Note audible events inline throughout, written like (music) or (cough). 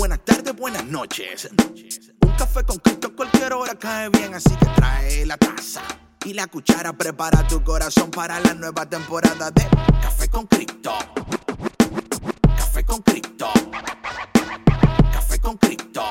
buenas tardes, buenas noches. Un café con Cristo cualquier hora cae bien, así que trae la taza y la cuchara. Prepara tu corazón para la nueva temporada de Café con Cristo. Café con Cristo. Café con Cristo.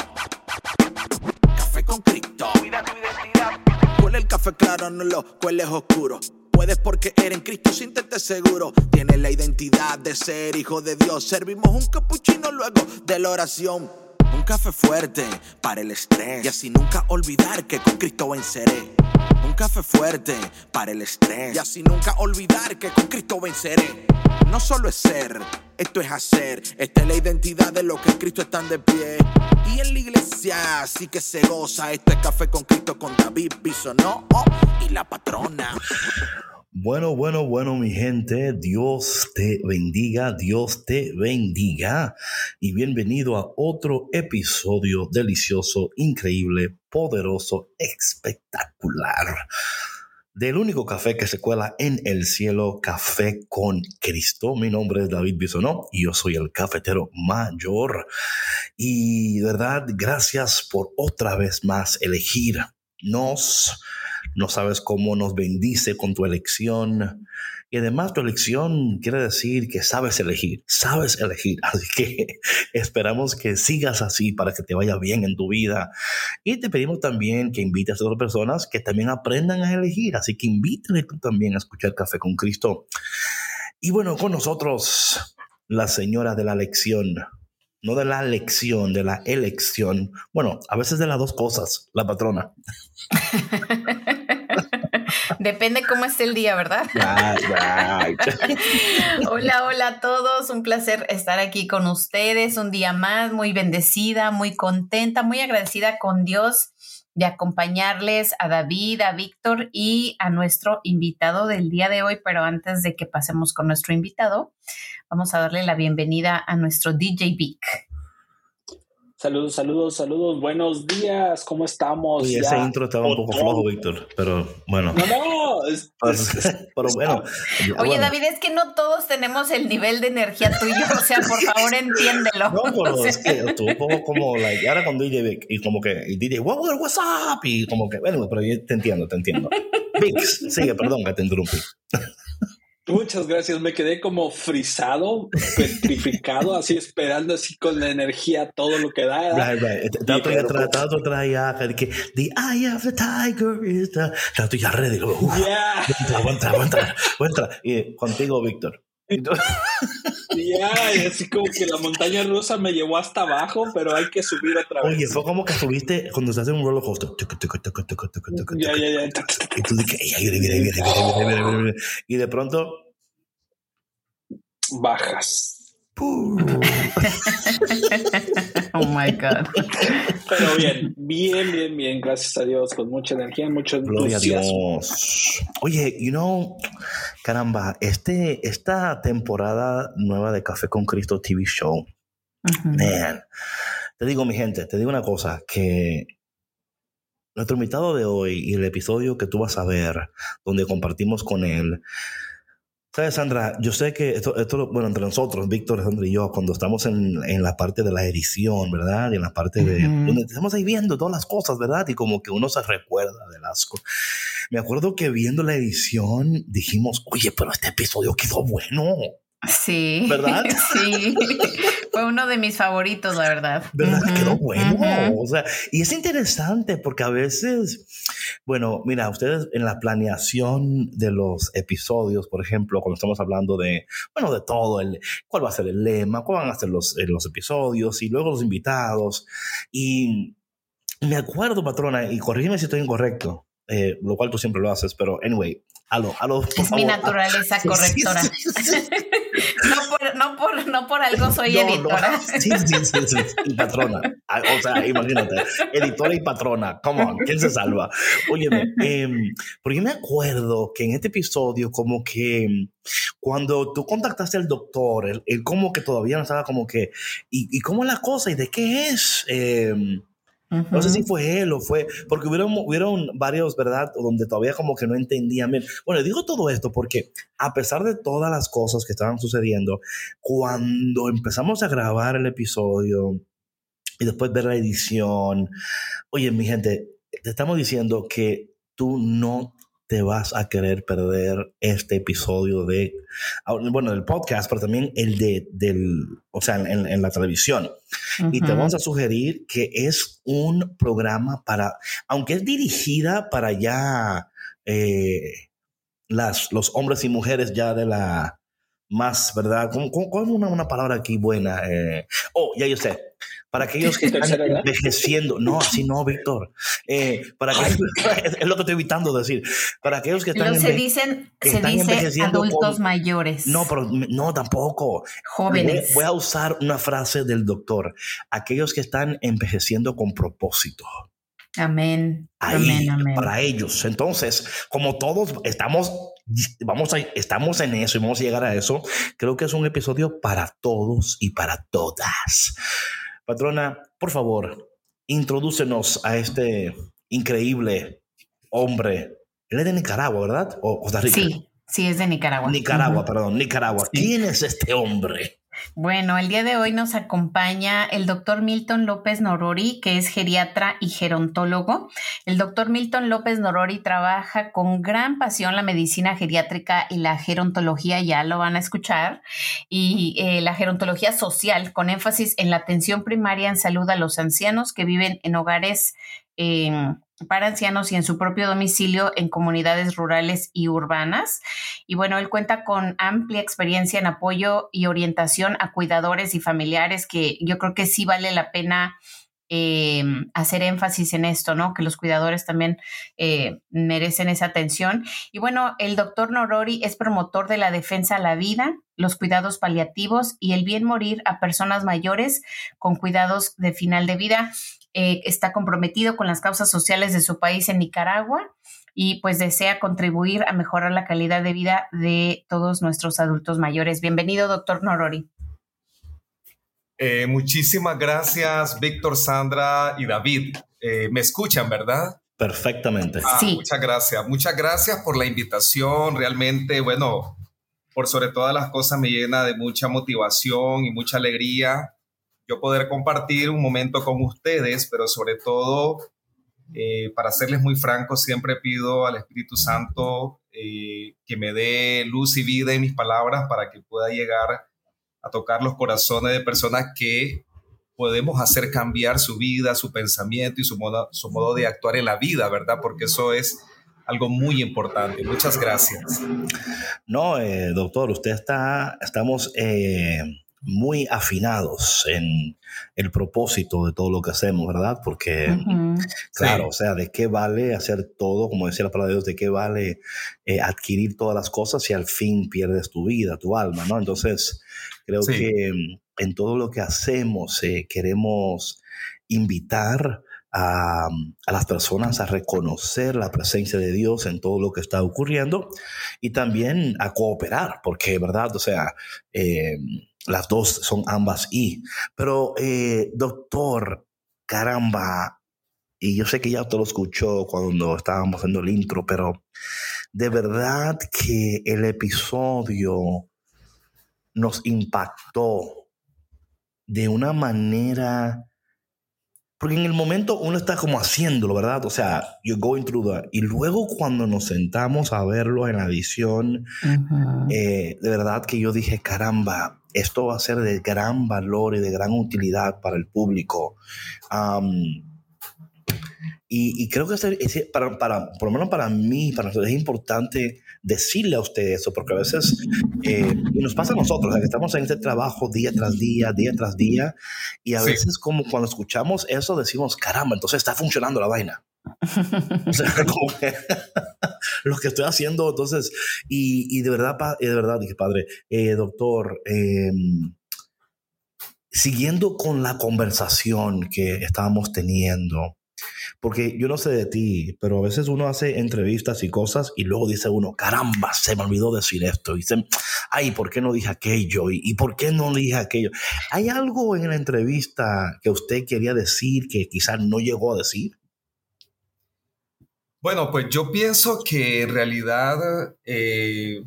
Café con Cristo. Cuida tu identidad. Huele el café claro, no lo cueles oscuro. Puedes porque eres en Cristo, siéntete seguro. Tienes la identidad de ser hijo de Dios. Servimos un capuchino luego de la oración. Un café fuerte para el estrés. Y así nunca olvidar que con Cristo venceré. Un café fuerte para el estrés. Y así nunca olvidar que con Cristo venceré. No solo es ser, esto es hacer. Esta es la identidad de los que en Cristo están de pie. Y en la iglesia sí que se goza. Esto es café con Cristo con David Bisonó y la patrona. Bueno, bueno, bueno, mi gente, Dios te bendiga, Dios te bendiga y bienvenido a otro episodio delicioso, increíble, poderoso, espectacular del único café que se cuela en el cielo, Café con Cristo. Mi nombre es David Bisonó y yo soy el cafetero mayor. Y de verdad, gracias por otra vez más elegirnos no sabes cómo nos bendice con tu elección. Y además tu elección quiere decir que sabes elegir, sabes elegir. (laughs) Así que esperamos que sigas así para que te vaya bien en tu vida. Y te pedimos también que invites a otras personas que también aprendan a elegir. Así que invítale tú también a escuchar Café con Cristo. Y bueno, con nosotros la señora de la lección, no de la lección, de la elección. Bueno, a veces de las dos cosas, la patrona. (laughs) Depende cómo esté el día, ¿verdad? (laughs) (laughs) hola, hola a todos. Un placer estar aquí con ustedes. Un día más, muy bendecida, muy contenta, muy agradecida con Dios de acompañarles a David, a Víctor y a nuestro invitado del día de hoy. Pero antes de que pasemos con nuestro invitado, vamos a darle la bienvenida a nuestro DJ Vic. Saludos, saludos, saludos. Buenos días. ¿Cómo estamos? Oye, ese intro estaba un poco flojo, Víctor, pero bueno. No, no. (laughs) pero bueno. Oye, David, es que no todos tenemos el nivel de energía tuyo. O sea, por (laughs) favor, entiéndelo. No, (laughs) pero es que un poco como, like, ahora con DJ y como que el DJ, what, what's up? Y como que, bueno, pero yo te entiendo, te entiendo. Vix, sigue, perdón que te interrumpí. Muchas gracias, me quedé como frisado, petrificado, así esperando así con la energía todo lo que da. Right, right. Tanto tanto ya que the eye of the tiger is the... Tanto ya ready. Uf, yeah. Entra, entra, entra, Y contigo, Víctor. (laughs) Ya, así como que la montaña rusa me llevó hasta abajo, pero hay que subir otra vez. Oye, fue como que subiste cuando se hace un roller coaster. Ya, ya, ya. Y tú dices, Y de pronto. Bajas. (laughs) oh my God. Pero bien, bien, bien, bien, gracias a Dios, con mucha energía, mucho entusiasmo. Oye, you know, caramba, este, esta temporada nueva de Café con Cristo TV Show, man, te digo, mi gente, te digo una cosa, que nuestro invitado de hoy y el episodio que tú vas a ver, donde compartimos con él, Sabes, Sandra, yo sé que esto, esto, bueno, entre nosotros, Víctor, Sandra y yo, cuando estamos en, en la parte de la edición, ¿verdad? Y en la parte de, donde estamos ahí viendo todas las cosas, ¿verdad? Y como que uno se recuerda del asco. Me acuerdo que viendo la edición dijimos, oye, pero este episodio quedó bueno. Sí. ¿Verdad? (laughs) Sí. Fue uno de mis favoritos, la verdad. ¿Verdad? Quedó bueno. O sea, y es interesante porque a veces, bueno, mira, ustedes en la planeación de los episodios, por ejemplo, cuando estamos hablando de, bueno, de todo, el, cuál va a ser el lema, cuál van a ser los, eh, los episodios y luego los invitados. Y me acuerdo, patrona, y corrígeme si estoy incorrecto, eh, lo cual tú siempre lo haces, pero anyway, aló, aló. Es mi naturaleza correctora. no, (laughs) por, no, por, no por algo soy editora. (laughs) Sí, sí, sí, sí, y patrona. Ah, o sea, imagínate, editora y patrona. Come on, ¿quién se salva? Óyeme, eh, porque me acuerdo que en este episodio, como que cuando tú contactaste al doctor, él, él como que todavía no estaba como que, ¿y, y cómo es la cosa? ¿Y de qué es? Eh, no sé si fue él o fue, porque hubieron, hubieron varios, ¿verdad? Donde todavía como que no entendían bien. Bueno, digo todo esto porque a pesar de todas las cosas que estaban sucediendo, cuando empezamos a grabar el episodio, y después ver la edición. Oye, mi gente, te estamos diciendo que tú no te vas a querer perder este episodio de, ah, bueno, del podcast, pero también el de, del, o sea, en, la televisión. Y te vamos a sugerir que es un programa para, aunque es dirigida para ya eh, las, los hombres y mujeres ya de la más, ¿verdad? ¿Cómo, cómo, una, una, palabra aquí buena? Eh, oh, ya yo sé para aquellos que están envejeciendo. No, así no, Víctor. Eh, para (laughs) es lo que estoy evitando decir. Para aquellos que están, se dicen, se dice adultos mayores. No, pero no tampoco. Jóvenes. Voy, a usar una frase del doctor. Aquellos que están envejeciendo con propósito. Amén. amén, amén. Para ellos. Entonces, como todos estamos vamos a, estamos en eso y vamos a llegar a eso. Creo que es un episodio para todos y para todas. Patrona, por favor, introdúcenos a este increíble hombre. Él es de Nicaragua, ¿verdad? ¿O Costa Rica? Sí, sí, es de Nicaragua. Nicaragua, perdón, Nicaragua. ¿Quién es este hombre? Bueno, el día de hoy nos acompaña el doctor Milton López Norori, que es geriatra y gerontólogo. El doctor Milton López Norori trabaja con gran pasión la medicina geriátrica y la gerontología, ya lo van a escuchar, y eh, la gerontología social, con énfasis en la atención primaria en salud a los ancianos que viven en hogares para ancianos y en su propio domicilio en comunidades rurales y urbanas. Y bueno, él cuenta con amplia experiencia en apoyo y orientación a cuidadores y familiares, que yo creo que sí vale la pena eh, hacer énfasis en esto, ¿no? Que los cuidadores también eh, merecen esa atención. Y bueno, el doctor Norori es promotor de la defensa a la vida, los cuidados paliativos y el bien morir a personas mayores con cuidados de final de vida. Eh, está comprometido con las causas sociales de su país en Nicaragua y pues desea contribuir a mejorar la calidad de vida de todos nuestros adultos mayores. Bienvenido, doctor Norori. Eh, muchísimas gracias, Víctor, Sandra y David. Eh, ¿Me escuchan, verdad? Perfectamente. Ah, sí. Muchas gracias. Muchas gracias por la invitación. Realmente, bueno, por sobre todas las cosas me llena de mucha motivación y mucha alegría yo poder compartir un momento con ustedes, pero sobre todo, eh, para serles muy franco, siempre pido al Espíritu Santo eh, que me dé luz y vida en mis palabras para que pueda llegar a tocar los corazones de personas que podemos hacer cambiar su vida, su pensamiento y su modo, su modo de actuar en la vida, ¿verdad? Porque eso es algo muy importante. Muchas gracias. No, eh, doctor, usted está, estamos muy afinados en el propósito de todo lo que hacemos, ¿verdad? Porque, claro, o sea, ¿de qué vale hacer todo, como decía la palabra de Dios, de qué vale eh, adquirir todas las cosas si al fin pierdes tu vida, tu alma, ¿no? Entonces, creo que mm, en todo lo que hacemos eh, queremos invitar a, a, las personas a reconocer la presencia de Dios en todo lo que está ocurriendo y también a cooperar, porque, ¿verdad? O sea, eh, las dos son ambas y. Pero, eh, doctor, caramba, y yo sé que ya usted lo escuchó cuando estábamos haciendo el intro, pero de verdad que el episodio nos impactó de una manera porque en el momento uno está como haciéndolo, ¿verdad? O sea, you're going through that. Y luego cuando nos sentamos a verlo en la edición, eh, de verdad que yo dije, caramba, esto va a ser de gran valor y de gran utilidad para el público. y, creo que para, para, por lo menos para mí, para nosotros es importante decirle a usted eso, porque a veces, eh, y nos pasa a nosotros, que estamos en este trabajo día tras día, día tras día, y a veces como cuando escuchamos eso decimos, caramba, entonces está funcionando la vaina. o sea, (laughs) como que (laughs) lo que estoy haciendo, entonces, y, de verdad, de verdad, dije, padre, eh, doctor, em, siguiendo con la conversación que estábamos teniendo, porque yo no sé de ti, pero a veces uno hace entrevistas y cosas y luego dice uno, caramba, se me olvidó decir esto. Y ay, ¿por qué no dije aquello? ¿Y, por qué no dije aquello? ¿Hay algo en la entrevista que usted quería decir que quizás no llegó a decir? Bueno, pues yo pienso que en realidad eh,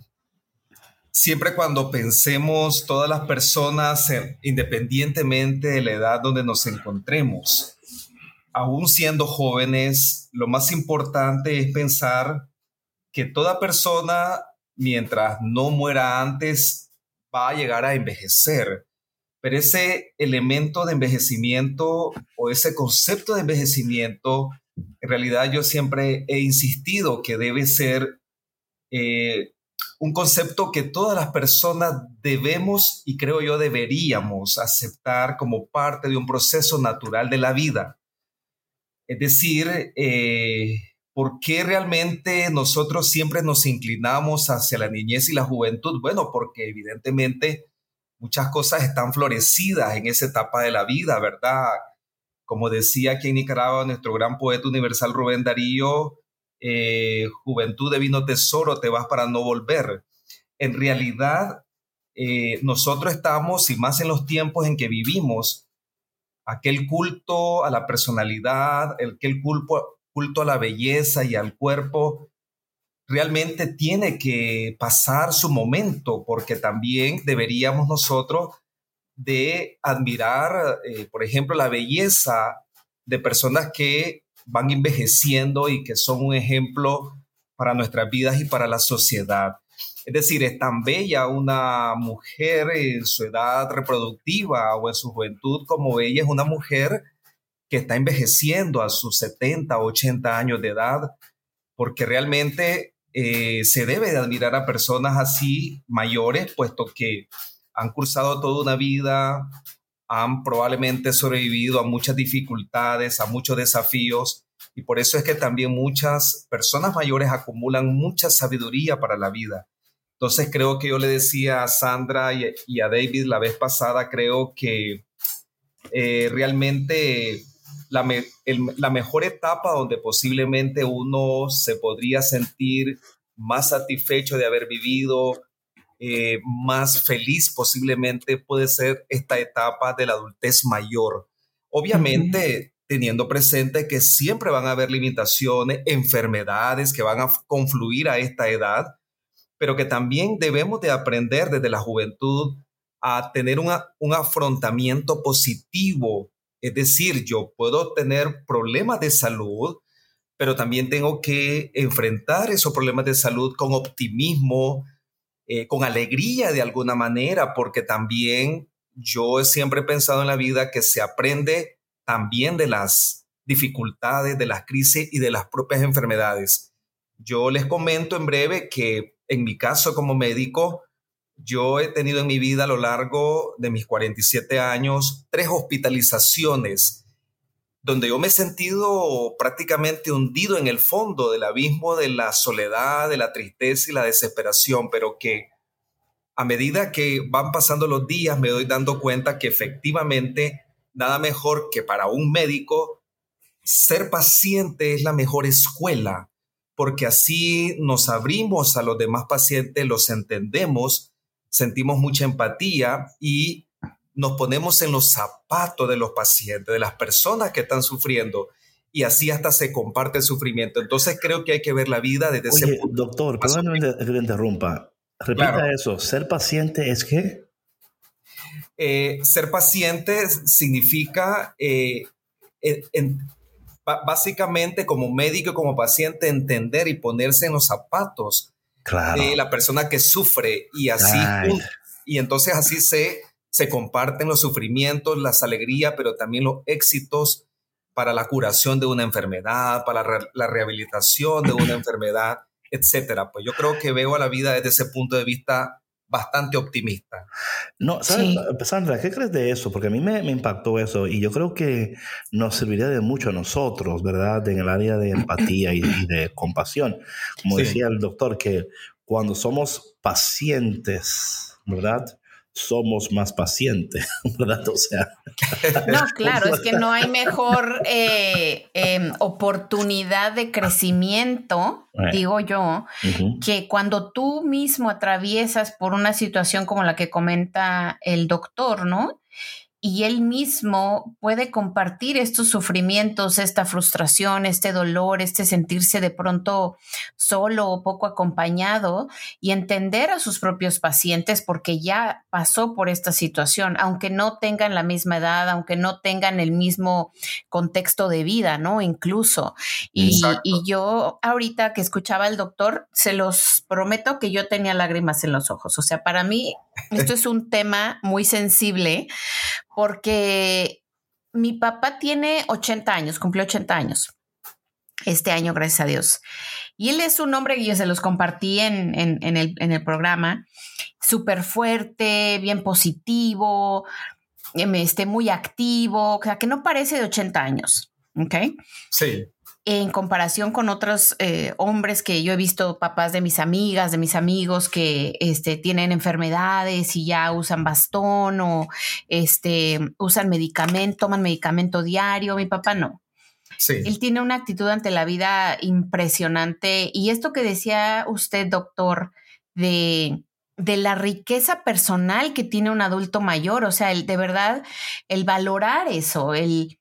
siempre cuando pensemos todas las personas, independientemente de la edad donde nos encontremos, aún siendo jóvenes, lo más importante es pensar que toda persona, mientras no muera antes, va a llegar a envejecer. Pero ese elemento de envejecimiento o ese concepto de envejecimiento, en realidad yo siempre he insistido que debe ser eh, un concepto que todas las personas debemos y creo yo deberíamos aceptar como parte de un proceso natural de la vida. Es decir, eh, ¿por qué realmente nosotros siempre nos inclinamos hacia la niñez y la juventud? Bueno, porque evidentemente muchas cosas están florecidas en esa etapa de la vida, ¿verdad? Como decía aquí en Nicaragua nuestro gran poeta universal Rubén Darío, eh, juventud de vino tesoro, te vas para no volver. En realidad, eh, nosotros estamos, y más en los tiempos en que vivimos, aquel culto a la personalidad, aquel culto, culto a la belleza y al cuerpo, realmente tiene que pasar su momento, porque también deberíamos nosotros de admirar, eh, por ejemplo, la belleza de personas que van envejeciendo y que son un ejemplo para nuestras vidas y para la sociedad. Es decir, es tan bella una mujer en su edad reproductiva o en su juventud como bella es una mujer que está envejeciendo a sus 70 o 80 años de edad, porque realmente eh, se debe de admirar a personas así mayores, puesto que han cursado toda una vida, han probablemente sobrevivido a muchas dificultades, a muchos desafíos, y por eso es que también muchas personas mayores acumulan mucha sabiduría para la vida. Entonces creo que yo le decía a Sandra y, a David la vez pasada, creo que eh, realmente la, la mejor etapa donde posiblemente uno se podría sentir más satisfecho de haber vivido, eh, más feliz posiblemente puede ser esta etapa de la adultez mayor. Obviamente, teniendo presente que siempre van a haber limitaciones, enfermedades que van a confluir a esta edad, pero que también debemos de aprender desde la juventud a tener un afrontamiento positivo es decir, yo puedo tener problemas de salud, pero también tengo que enfrentar esos problemas de salud con optimismo, eh, con alegría de alguna manera, porque también yo siempre he pensado en la vida que se aprende también de las dificultades, de las crisis y de las propias enfermedades. Yo les comento en breve que en mi caso como médico, yo he tenido en mi vida a lo largo de mis 47 años tres hospitalizaciones donde yo me he sentido prácticamente hundido en el fondo del abismo de la soledad, de la tristeza y la desesperación, pero que a medida que van pasando los días me doy dando cuenta que efectivamente nada mejor que para un médico ser paciente es la mejor escuela, porque así nos abrimos a los demás pacientes, los entendemos sentimos mucha empatía y nos ponemos en los zapatos de los pacientes, de las personas que están sufriendo y así hasta se comparte el sufrimiento. Entonces creo que hay que ver la vida desde ese punto. Doctor, perdóname que le interrumpa. Repita eso. ¿Ser paciente es qué? Eh, ser paciente significa eh, básicamente como médico como paciente entender y ponerse en los zapatos de la persona que sufre y así, y entonces así se, se comparten los sufrimientos, las alegrías, pero también los éxitos para la curación de una enfermedad, para la rehabilitación de una enfermedad, etcétera. Pues yo creo que veo a la vida desde ese punto de vista bastante optimista. No, ¿sabes, Sandra, qué crees de eso? Porque a mí me, me, impactó eso y yo creo que nos serviría de mucho a nosotros, ¿verdad? En el área de empatía y, de compasión. Como decía el doctor, que cuando somos pacientes, ¿verdad? Somos más pacientes, (laughs) ¿verdad? O sea. No, claro, es que no hay mejor eh, em, oportunidad de crecimiento, digo yo, que cuando tú mismo atraviesas por una situación como la que comenta el doctor, ¿no? Y él mismo puede compartir estos sufrimientos, esta frustración, este dolor, este sentirse de pronto solo o poco acompañado y entender a sus propios pacientes porque ya pasó por esta situación, aunque no tengan la misma edad, aunque no tengan el mismo contexto de vida, ¿no? Incluso. Y, y yo ahorita que escuchaba al doctor, se los prometo que yo tenía lágrimas en los ojos. O sea, para mí esto es un tema muy sensible porque mi papá tiene 80 años, cumplió 80 años este año, gracias a Dios. Y él es un hombre que yo se los compartí en, el, programa, súper fuerte, bien positivo, em, este, muy activo, o sea, que no parece de 80 años, ¿ok? Sí en comparación con otros eh, hombres que yo he visto, papás de mis amigas, de mis amigos que este, tienen enfermedades y ya usan bastón o este, usan medicamento, toman medicamento diario. Mi papá no. Sí. Él tiene una actitud ante la vida impresionante. Y esto que decía usted, doctor, de, de la riqueza personal que tiene un adulto mayor, o sea, el, de verdad, el valorar eso, el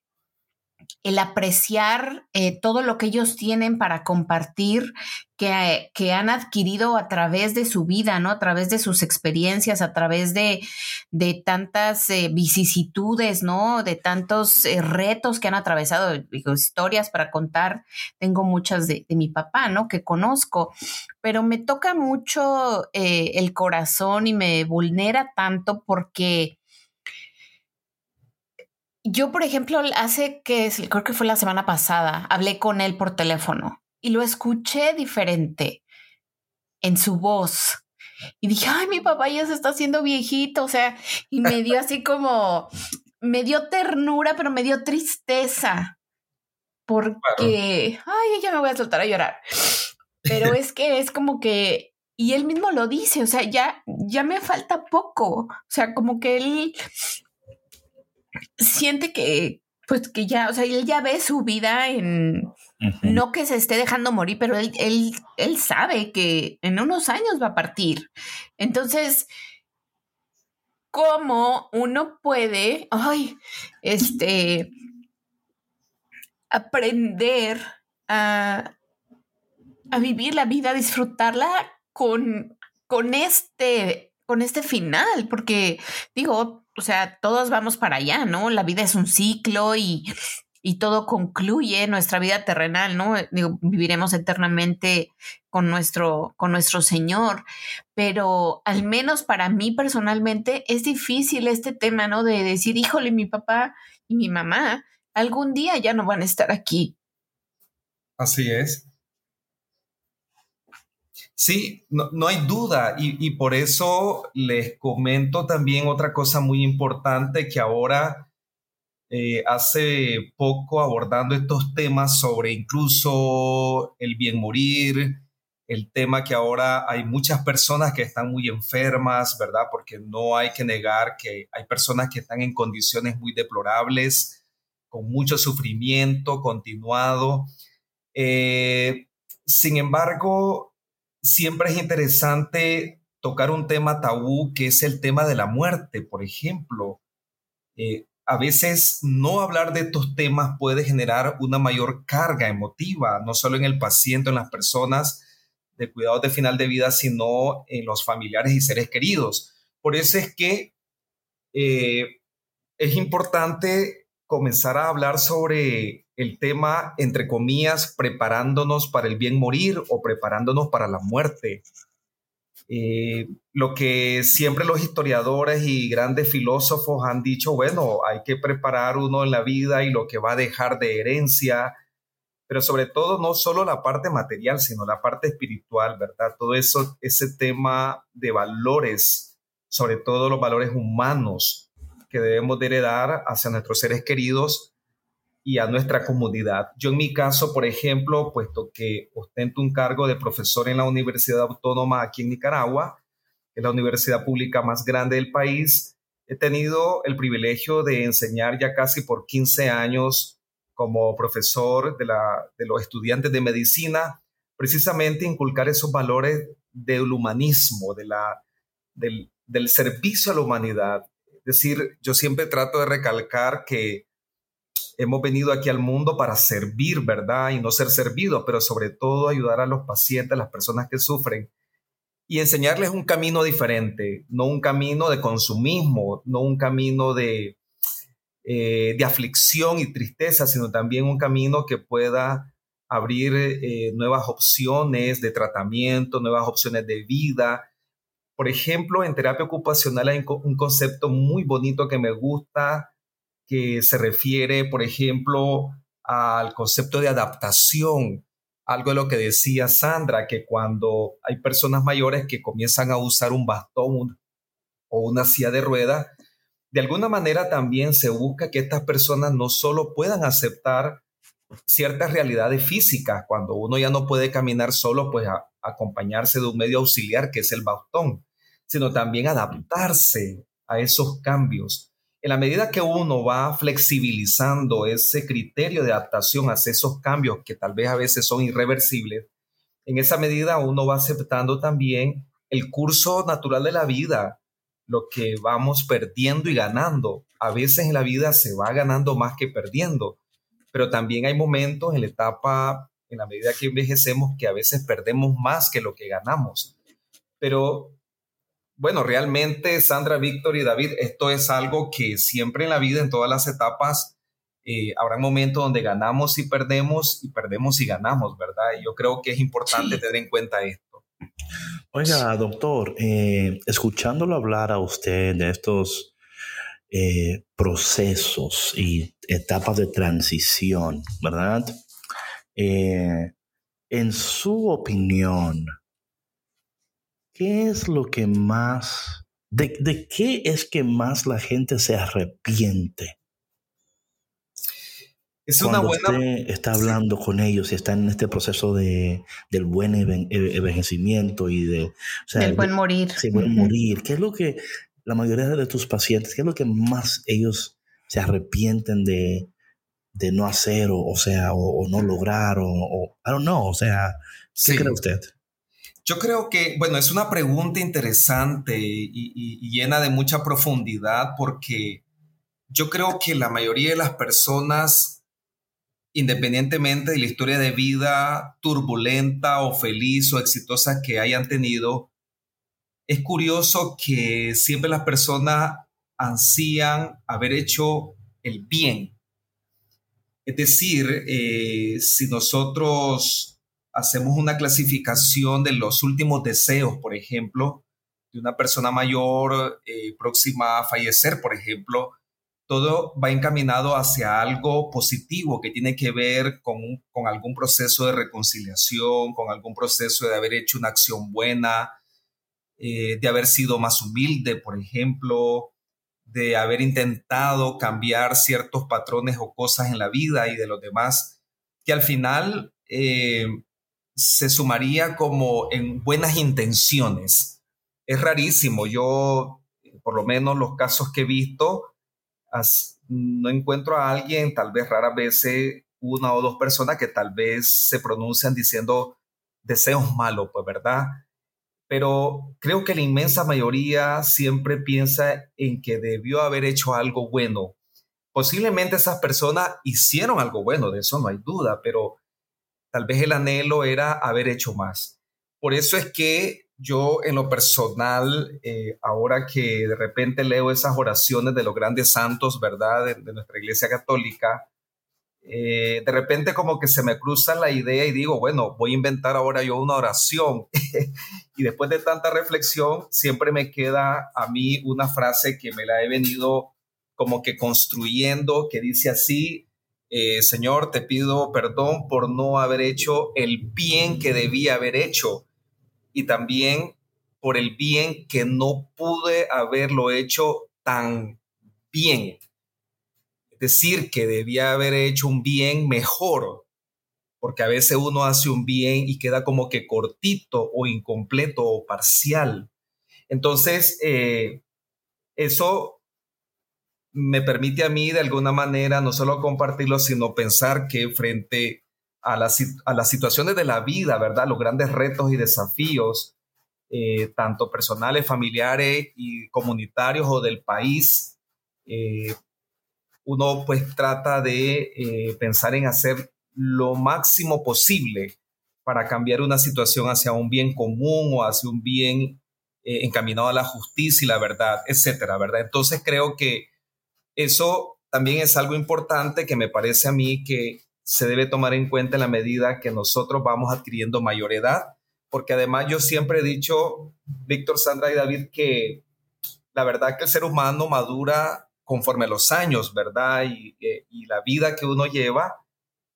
el apreciar eh, todo lo que ellos tienen para compartir, que, que, han adquirido a través de su vida, ¿no? A través de sus experiencias, a través de, de tantas eh, vicisitudes, ¿no? De tantos eh, retos que han atravesado, historias para contar. Tengo muchas de, de, mi papá, ¿no? Que conozco, pero me toca mucho el corazón y me vulnera tanto porque yo, por ejemplo, hace que creo que fue la semana pasada, hablé con él por teléfono y lo escuché diferente en su voz. Y dije, ay, mi papá ya se está haciendo viejito, o sea, y me dio así como, me dio ternura, pero me dio tristeza, porque, ay, ya me voy a soltar a llorar. Pero es que es como que, y él mismo lo dice, o sea, ya, ya me falta poco, o sea, como que él siente que, pues que ya, o sea, él ya ve su vida en, no que se esté dejando morir, pero él, él, él sabe que en unos años va a partir. Entonces, ¿cómo uno puede, ay, este, aprender a, a vivir la vida, a disfrutarla con, con este, con este final? Porque digo, o sea, todos vamos para allá, ¿no? La vida es un ciclo y, y todo concluye nuestra vida terrenal, ¿no? Digo, viviremos eternamente con nuestro, con nuestro Señor, pero al menos para mí personalmente es difícil este tema, ¿no? De decir, híjole, mi papá y mi mamá algún día ya no van a estar aquí. Así es. Sí, no, hay duda y, por eso les comento también otra cosa muy importante que ahora eh, hace poco abordando estos temas sobre incluso el bien morir, el tema que ahora hay muchas personas que están muy enfermas, ¿verdad? Porque no hay que negar que hay personas que están en condiciones muy deplorables, con mucho sufrimiento continuado. Eh, sin embargo, siempre es interesante tocar un tema tabú que es el tema de la muerte, por ejemplo. Eh, a veces no hablar de estos temas puede generar una mayor carga emotiva, no solo en el paciente, en las personas de cuidados de final de vida, sino en los familiares y seres queridos. Por eso es que eh, es importante comenzar a hablar sobre el tema, entre comillas, preparándonos para el bien morir o preparándonos para la muerte. Eh, lo que siempre los historiadores y grandes filósofos han dicho, bueno, hay que preparar uno en la vida y lo que va a dejar de herencia, pero sobre todo no solo la parte material, sino la parte espiritual, ¿verdad? Todo eso, ese tema de valores, sobre todo los valores humanos que debemos de heredar hacia nuestros seres queridos, y a nuestra comunidad. Yo en mi caso, por ejemplo, puesto que ostento un cargo de profesor en la Universidad Autónoma aquí en Nicaragua, que es la universidad pública más grande del país, he tenido el privilegio de enseñar ya casi por 15 años como profesor de, los estudiantes de medicina, precisamente inculcar esos valores del humanismo, del, del servicio a la humanidad, decir, yo siempre trato de recalcar que hemos venido aquí al mundo para servir, ¿verdad? Y no ser servidos, pero sobre todo ayudar a los pacientes, a las personas que sufren y enseñarles un camino diferente, no un camino de consumismo, no un camino de, eh, de aflicción y tristeza, sino también un camino que pueda abrir eh, nuevas opciones de tratamiento, nuevas opciones de vida. Por ejemplo, en terapia ocupacional hay un concepto muy bonito que me gusta, que se refiere, por ejemplo, al concepto de adaptación. Algo de lo que decía Sandra, que cuando hay personas mayores que comienzan a usar un bastón o una silla de rueda, de alguna manera también se busca que estas personas no solo puedan aceptar ciertas realidades físicas, cuando uno ya no puede caminar solo, pues acompañarse de un medio auxiliar que es el bastón, sino también adaptarse a esos cambios en la medida que uno va flexibilizando ese criterio de adaptación hacia esos cambios que tal vez a veces son irreversibles, en esa medida uno va aceptando también el curso natural de la vida, lo que vamos perdiendo y ganando. A veces en la vida se va ganando más que perdiendo, pero también hay momentos en la etapa, en la medida que envejecemos, que a veces perdemos más que lo que ganamos. Pero bueno, realmente Sandra, Víctor y David, esto es algo que siempre en la vida, en todas las etapas, eh, habrá momentos donde ganamos y perdemos y perdemos y ganamos, ¿verdad? Y yo creo que es importante tener en cuenta esto. Oiga, doctor, eh, escuchándolo hablar a usted de estos eh, procesos y etapas de transición, ¿verdad? En su opinión, ¿qué es lo que más, de, qué es que más la gente se arrepiente? Es una buena. Usted está hablando con ellos y está en este proceso de, del buen envejecimiento y de. del buen morir. Sí, buen morir. ¿Qué es lo que la mayoría de tus pacientes, qué es lo que más ellos se arrepienten de, de no hacer o, o sea, o, no lograr o, o, I don't know, o sea, ¿qué cree usted? Yo creo que, bueno, es una pregunta interesante y, llena de mucha profundidad porque yo creo que la mayoría de las personas, independientemente de la historia de vida turbulenta o feliz o exitosa que hayan tenido, es curioso que siempre las personas ansían haber hecho el bien. Es decir, eh, si nosotros hacemos una clasificación de los últimos deseos, por ejemplo, de una persona mayor eh, próxima a fallecer, por ejemplo, todo va encaminado hacia algo positivo que tiene que ver con, con algún proceso de reconciliación, con algún proceso de haber hecho una acción buena, eh, de haber sido más humilde, por ejemplo, de haber intentado cambiar ciertos patrones o cosas en la vida y de los demás, que al final eh, se sumaría como en buenas intenciones. Es rarísimo. Yo, por lo menos los casos que he visto, no encuentro a alguien, tal vez rara vez una o dos personas que tal vez se pronuncian diciendo deseos malos, pues verdad. Pero creo que la inmensa mayoría siempre piensa en que debió haber hecho algo bueno. Posiblemente esas personas hicieron algo bueno, de eso no hay duda, pero Tal vez el anhelo era haber hecho más. Por eso es que yo en lo personal, eh, ahora que de repente leo esas oraciones de los grandes santos, ¿verdad? De, nuestra iglesia católica, eh, de repente como que se me cruza la idea y digo, bueno, voy a inventar ahora yo una oración. (laughs) y después de tanta reflexión, siempre me queda a mí una frase que me la he venido como que construyendo, que dice así, eh, Señor, te pido perdón por no haber hecho el bien que debía haber hecho y también por el bien que no pude haberlo hecho tan bien. Decir, que debía haber hecho un bien mejor, porque a veces uno hace un bien y queda como que cortito o incompleto o parcial. Entonces, eh, eso me permite a mí de alguna manera no solo compartirlo, sino pensar que frente a, a las situaciones de la vida, ¿verdad? Los grandes retos y desafíos, eh, tanto personales, familiares y comunitarios o del país, eh, uno pues trata de eh, pensar en hacer lo máximo posible para cambiar una situación hacia un bien común o hacia un bien eh, encaminado a la justicia y la verdad, etcétera, ¿verdad? Entonces creo que eso también es algo importante que me parece a mí que se debe tomar en cuenta en la medida que nosotros vamos adquiriendo mayor edad, porque además yo siempre he dicho, Víctor, Sandra y David, que la verdad que el ser humano madura conforme los años, ¿verdad? Y, eh, y la vida que uno lleva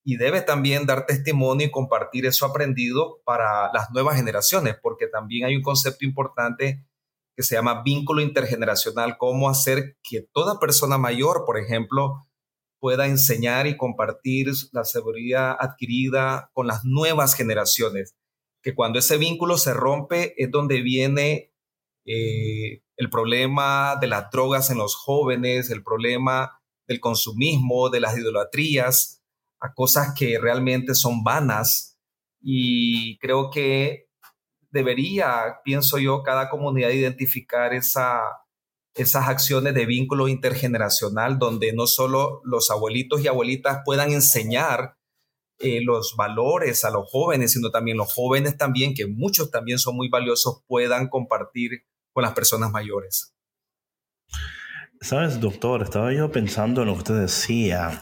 y debe también dar testimonio y compartir eso aprendido para las nuevas generaciones, porque también hay un concepto importante que se llama vínculo intergeneracional, cómo hacer que toda persona mayor, por ejemplo, pueda enseñar y compartir la seguridad adquirida con las nuevas generaciones, que cuando ese vínculo se rompe es donde viene eh, el problema de las drogas en los jóvenes, el problema del consumismo, de las idolatrías, a cosas que realmente son vanas. Y creo que debería, pienso yo, cada comunidad identificar esa, esas acciones de vínculo intergeneracional donde no solo los abuelitos y abuelitas puedan enseñar eh, los valores a los jóvenes, sino también los jóvenes también, que muchos también son muy valiosos, puedan compartir con las personas mayores. Sabes, doctor, estaba yo pensando en lo que usted decía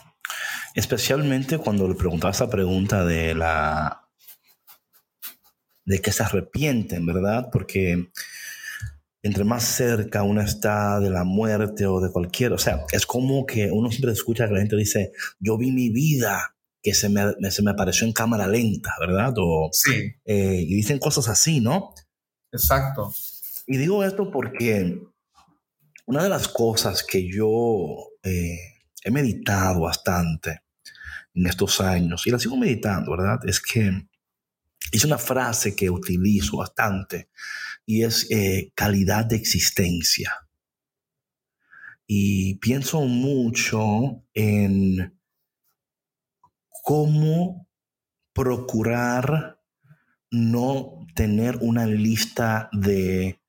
Especialmente cuando le preguntaba esa pregunta de la de que se arrepienten, ¿verdad? Porque entre más cerca uno está de la muerte o de cualquier, o sea, es como que uno siempre escucha que la gente dice, yo vi mi vida que se me, se me apareció en cámara lenta, ¿verdad? O, sí. Eh, y dicen cosas así, ¿no? Exacto. Y digo esto porque una de las cosas que yo eh, he meditado bastante en estos años, y la sigo meditando, ¿verdad? Es que es una frase que utilizo bastante y es eh, calidad de existencia. Y pienso mucho en cómo procurar no tener una lista de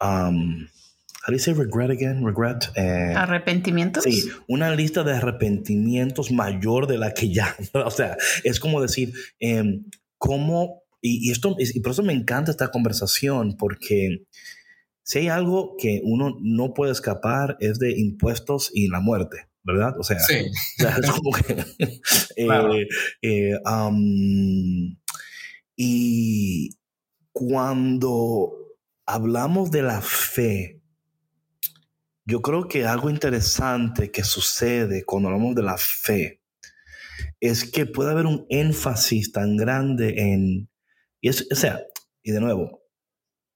how do regret again? Regret. Eh, ¿Arrepentimientos? Sí, una lista de arrepentimientos mayor de la que ya. (laughs) O sea, es como decir, em, cómo, y, esto, y por eso me encanta esta conversación, porque si hay algo que uno no puede escapar es de impuestos y la muerte. ¿Verdad? O sea, sí. (laughs) es como que. (laughs) Eh, eh, y cuando hablamos de la fe, yo creo que algo interesante que sucede cuando hablamos de la fe es que puede haber un énfasis tan grande en, y o sea, y de nuevo,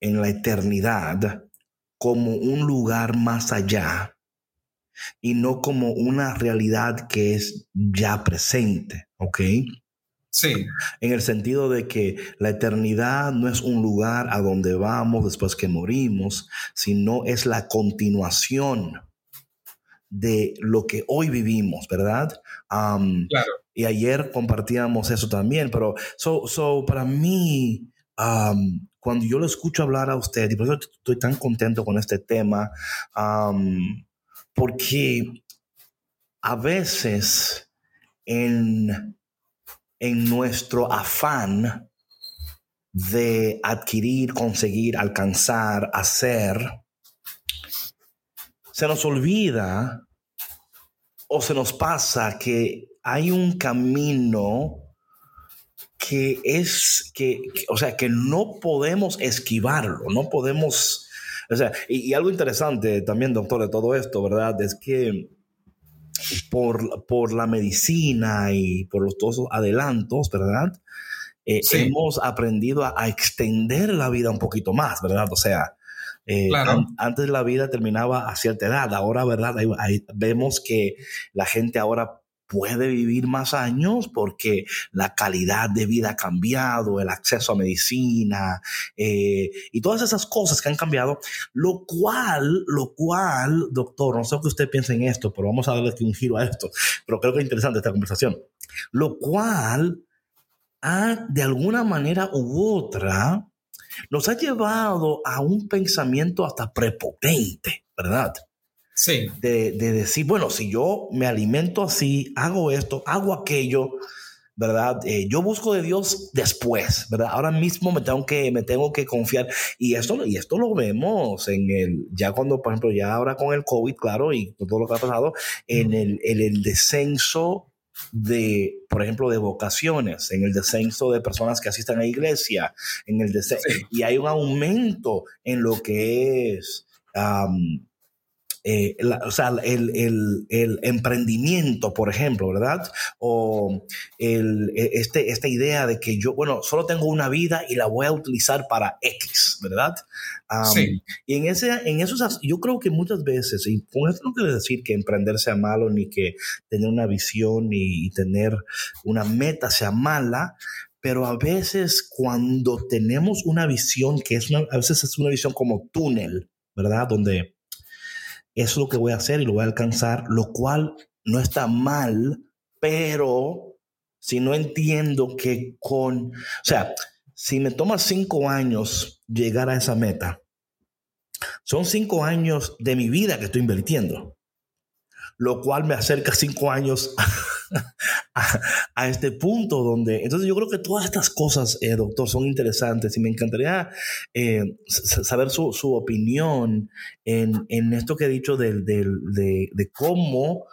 en la eternidad como un lugar más allá y no como una realidad que es ya presente, ¿ok? Sí. En el sentido de que la eternidad no es un lugar a donde vamos después que morimos, sino es la continuación de lo que hoy vivimos, ¿verdad? claro. Y ayer compartíamos eso también, pero so, so para mí, cuando yo lo escucho hablar a usted, y por eso estoy tan contento con este tema, porque a veces en en nuestro afán de adquirir, conseguir, alcanzar, hacer, se nos olvida o se nos pasa que hay un camino que es que, o sea, que no podemos esquivarlo, no podemos, o sea, y, y algo interesante también, doctor, de todo esto, ¿verdad? Es que por, por la medicina y por los, todos los adelantos, ¿verdad? Eh, hemos aprendido a, extender la vida un poquito más, ¿verdad? O sea, eh, antes la vida terminaba a cierta edad, ahora, ¿verdad? vemos que la gente ahora puede vivir más años porque la calidad de vida ha cambiado, el acceso a medicina eh, y todas esas cosas que han cambiado, lo cual, lo cual, doctor, no sé qué usted piensa en esto, pero vamos a darle un giro a esto, pero creo que es interesante esta conversación, lo cual ha, de alguna manera u otra, nos ha llevado a un pensamiento hasta prepotente, ¿verdad? Sí. De, de, decir, bueno, si yo me alimento así, hago esto, hago aquello, ¿verdad? Eh, yo busco de Dios después, ¿verdad? Ahora mismo me tengo que, me tengo que confiar. Y esto, y esto lo vemos en el, ya cuando, por ejemplo, ya ahora con el COVID, claro, y todo lo que ha pasado, en el, el descenso de, por ejemplo, de vocaciones, en el descenso de personas que asisten a la iglesia, en el descenso, y hay un aumento en lo que es eh, o sea, el, el, el, emprendimiento, por ejemplo, ¿verdad? O el, e, este, esta idea de que yo, bueno, solo tengo una vida y la voy a utilizar para X, ¿verdad? sí. Y en, ese, en esos, yo creo que muchas veces, y con esto no quiere decir que emprender sea malo, ni que tener una visión y, tener una meta sea mala, pero a veces cuando tenemos una visión que es una, a veces es una visión como túnel, ¿verdad? Donde es lo que voy a hacer y lo voy a alcanzar, lo cual no está mal, pero si no entiendo que con, o sea, si me toma cinco años llegar a esa meta, son cinco años de mi vida que estoy invirtiendo, lo cual me acerca cinco años (laughs) (laughs) a, este punto donde, entonces yo creo que todas estas cosas, eh, doctor, son interesantes y me encantaría eh, saber su, su, opinión en, en, esto que he dicho de, de, cómo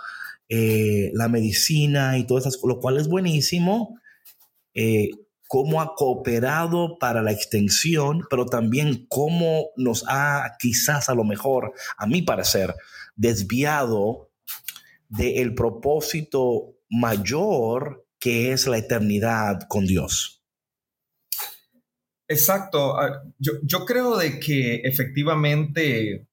eh, la medicina y todas esas, lo cual es buenísimo, cómo ha cooperado para la extensión, pero también cómo nos ha quizás a lo mejor, a mi parecer, desviado del propósito mayor que es la eternidad con Dios. Exacto. Ah, yo, creo de que efectivamente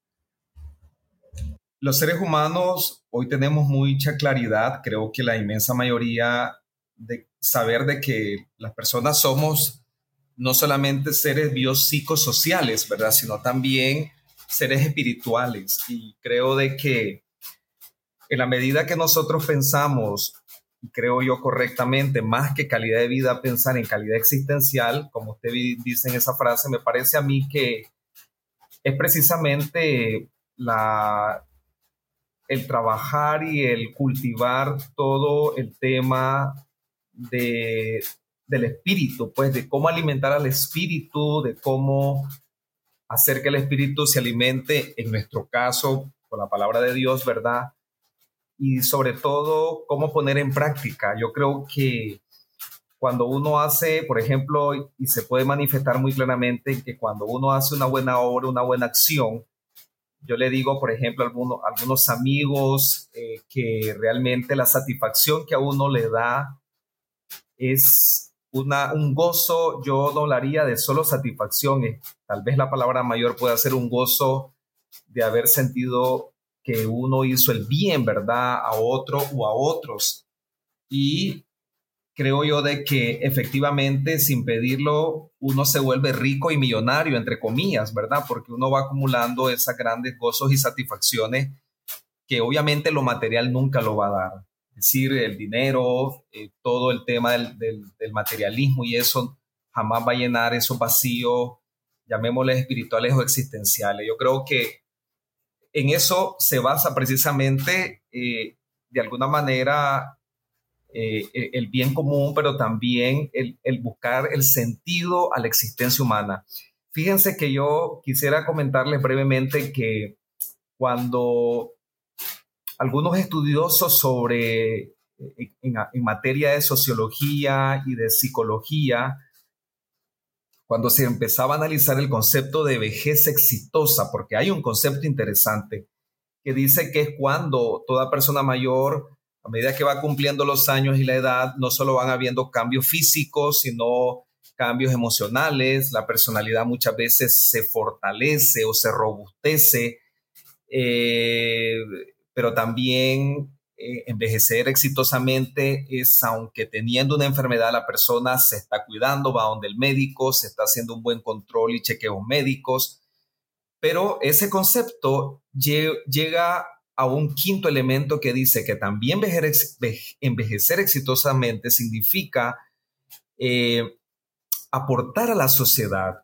los seres humanos hoy tenemos mucha claridad, creo que la inmensa mayoría de saber de que las personas somos no solamente seres biopsicosociales, ¿verdad? Sino también seres espirituales. Y creo de que en la medida que nosotros pensamos creo yo correctamente, más que calidad de vida, pensar en calidad existencial, como usted dice en esa frase, me parece a mí que es precisamente el trabajar y el cultivar todo el tema de, del espíritu, pues de cómo alimentar al espíritu, de cómo hacer que el espíritu se alimente, en nuestro caso, con la palabra de Dios, ¿verdad? Y sobre todo cómo poner en práctica. Yo creo que cuando uno hace, por ejemplo, y se puede manifestar muy claramente que cuando uno hace una buena obra, una buena acción, yo le digo, por ejemplo, a algunos, amigos eh, que realmente la satisfacción que a uno le da es una, un gozo, yo no hablaría de solo satisfacción, eh, tal vez la palabra mayor pueda ser un gozo de haber sentido que uno hizo el bien, ¿verdad? A otro o a otros. Y creo yo de que efectivamente sin pedirlo uno se vuelve rico y millonario, entre comillas, ¿verdad? Porque uno va acumulando esas grandes gozos y satisfacciones que obviamente lo material nunca lo va a dar. Es decir, el dinero, eh, todo el tema del, del, materialismo y eso jamás va a llenar esos vacíos, llamémosles espirituales o existenciales. Yo creo que en eso se basa precisamente, eh, de alguna manera, eh, e, el bien común, pero también el, buscar el sentido a la existencia humana. Fíjense que yo quisiera comentarles brevemente que cuando algunos estudiosos sobre, eh, en materia de sociología y de psicología, cuando se empezaba a analizar el concepto de vejez exitosa, porque hay un concepto interesante que dice que es cuando toda persona mayor, a medida que va cumpliendo los años y la edad, no solo van habiendo cambios físicos, sino cambios emocionales, la personalidad muchas veces se fortalece o se robustece, eh, pero también eh, envejecer exitosamente es, aunque teniendo una enfermedad, la persona se está cuidando, va donde el médico, se está haciendo un buen control y chequeos médicos. Pero ese concepto llega a un quinto elemento que dice que también envejecer exitosamente significa eh, aportar a la sociedad.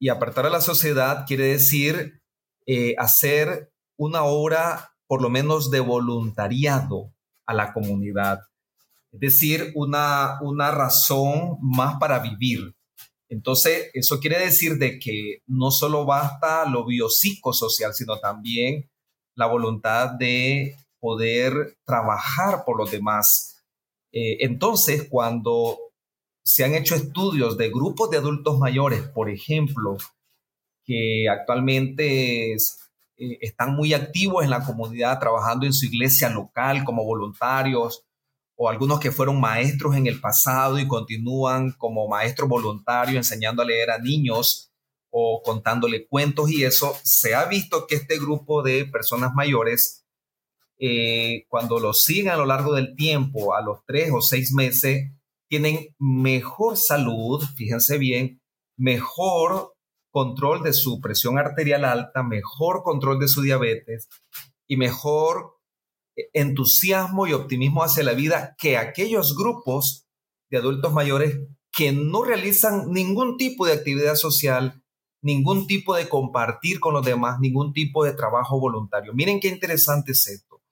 Y aportar a la sociedad quiere decir eh, hacer una obra por lo menos de voluntariado a la comunidad. Es decir, una, una razón más para vivir. Entonces, eso quiere decir de que no solo basta lo biopsicosocial, sino también la voluntad de poder trabajar por los demás. Eh, entonces, cuando se han hecho estudios de grupos de adultos mayores, por ejemplo, que actualmente eh, están muy activos en la comunidad, trabajando en su iglesia local como voluntarios, o algunos que fueron maestros en el pasado y continúan como maestros voluntarios enseñando a leer a niños o contándole cuentos y eso, se ha visto que este grupo de personas mayores, eh, cuando lo siguen a lo largo del tiempo, a los tres o seis meses, tienen mejor salud, fíjense bien, mejor control de su presión arterial alta, mejor control de su diabetes y mejor entusiasmo y optimismo hacia la vida que aquellos grupos de adultos mayores que no realizan ningún tipo de actividad social, ningún tipo de compartir con los demás, ningún tipo de trabajo voluntario. Miren qué interesante es esto.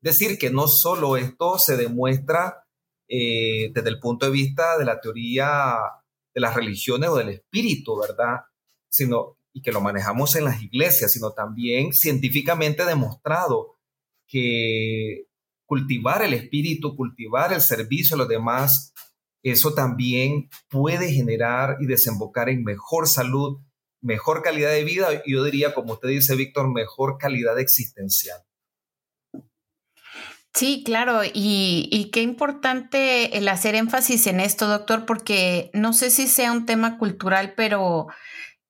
Decir que no solo esto se demuestra eh, desde el punto de vista de la teoría de las religiones o del espíritu, ¿verdad? Sino, y que lo manejamos en las iglesias, sino también científicamente demostrado que cultivar el espíritu, cultivar el servicio a los demás, eso también puede generar y desembocar en mejor salud, mejor calidad de vida y yo diría, como usted dice, Víctor, mejor calidad existencial. Sí, claro, y, qué importante el hacer énfasis en esto, doctor, porque no sé si sea un tema cultural, pero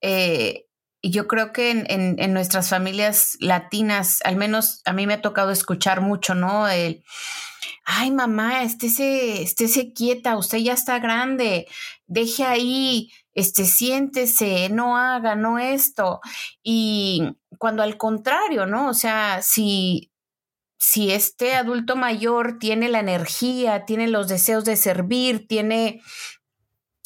eh, yo creo que en, nuestras familias latinas, al menos a mí me ha tocado escuchar mucho, ¿no? El, ay mamá, estése, estése quieta, usted ya está grande, deje ahí, este, siéntese, no haga, no esto. Y cuando al contrario, ¿no? O sea, si, si este adulto mayor tiene la energía, tiene los deseos de servir, tiene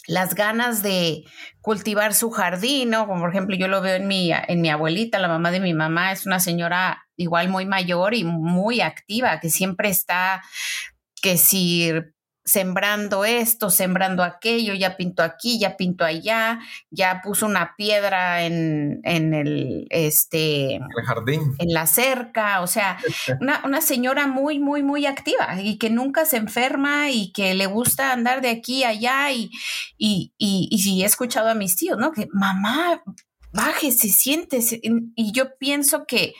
las ganas de cultivar su jardín, ¿no? Como por ejemplo yo lo veo en mi, en mi abuelita, la mamá de mi mamá es una señora igual muy mayor y muy activa, que siempre está, que si sembrando esto, sembrando aquello, ya pinto aquí, ya pinto allá, ya puso una piedra en, en el, este, jardín. En la cerca, o sea, (laughs) una, señora muy, muy, muy activa y que nunca se enferma y que le gusta andar de aquí a allá y, y, y, y he escuchado a mis tíos, ¿no? Que mamá, bájese, siéntese. Y yo pienso que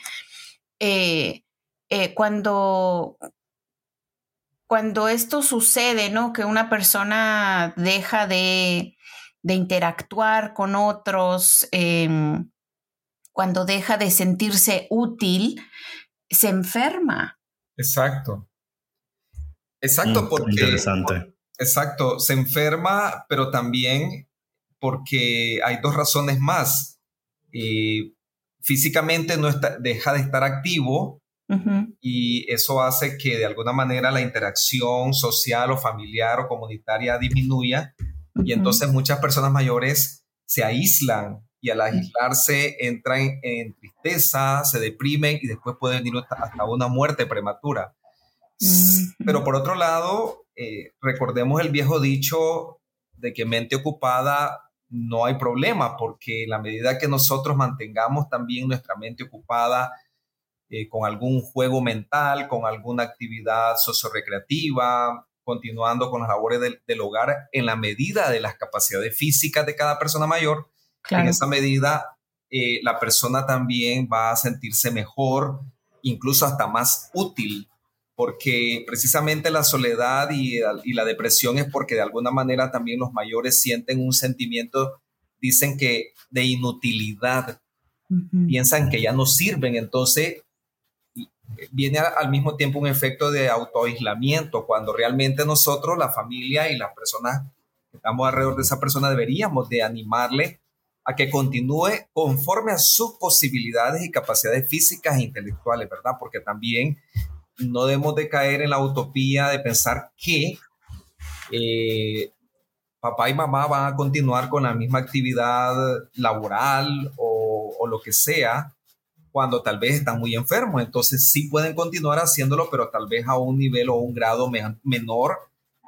eh, eh, cuando, cuando esto sucede, ¿no? Que una persona deja de, interactuar con otros, em, cuando deja de sentirse útil, se enferma. Exacto. Exacto, mm, porque... Interesante. Exacto, se enferma, pero también porque hay dos razones más. Eh, físicamente no está, deja de estar activo y eso hace que de alguna manera la interacción social o familiar o comunitaria disminuya y entonces muchas personas mayores se aíslan y al aislarse entran en, tristeza, se deprimen y después pueden ir hasta una muerte prematura. Pero por otro lado, eh, recordemos el viejo dicho de que mente ocupada no hay problema, porque la medida que nosotros mantengamos también nuestra mente ocupada, eh, con algún juego mental, con alguna actividad sociorecreativa, continuando con las labores del, hogar en la medida de las capacidades físicas de cada persona mayor. En esa medida, eh, la persona también va a sentirse mejor, incluso hasta más útil, porque precisamente la soledad y, la depresión es porque de alguna manera también los mayores sienten un sentimiento, dicen que de inutilidad, piensan que ya no sirven, entonces viene al mismo tiempo un efecto de autoaislamiento, cuando realmente nosotros, la familia y las personas que estamos alrededor de esa persona, deberíamos de animarle a que continúe conforme a sus posibilidades y capacidades físicas e intelectuales, ¿verdad? Porque también no debemos de caer en la utopía de pensar que eh, papá y mamá van a continuar con la misma actividad laboral o, o lo que sea, cuando tal vez están muy enfermos. Entonces sí pueden continuar haciéndolo, pero tal vez a un nivel o un grado menor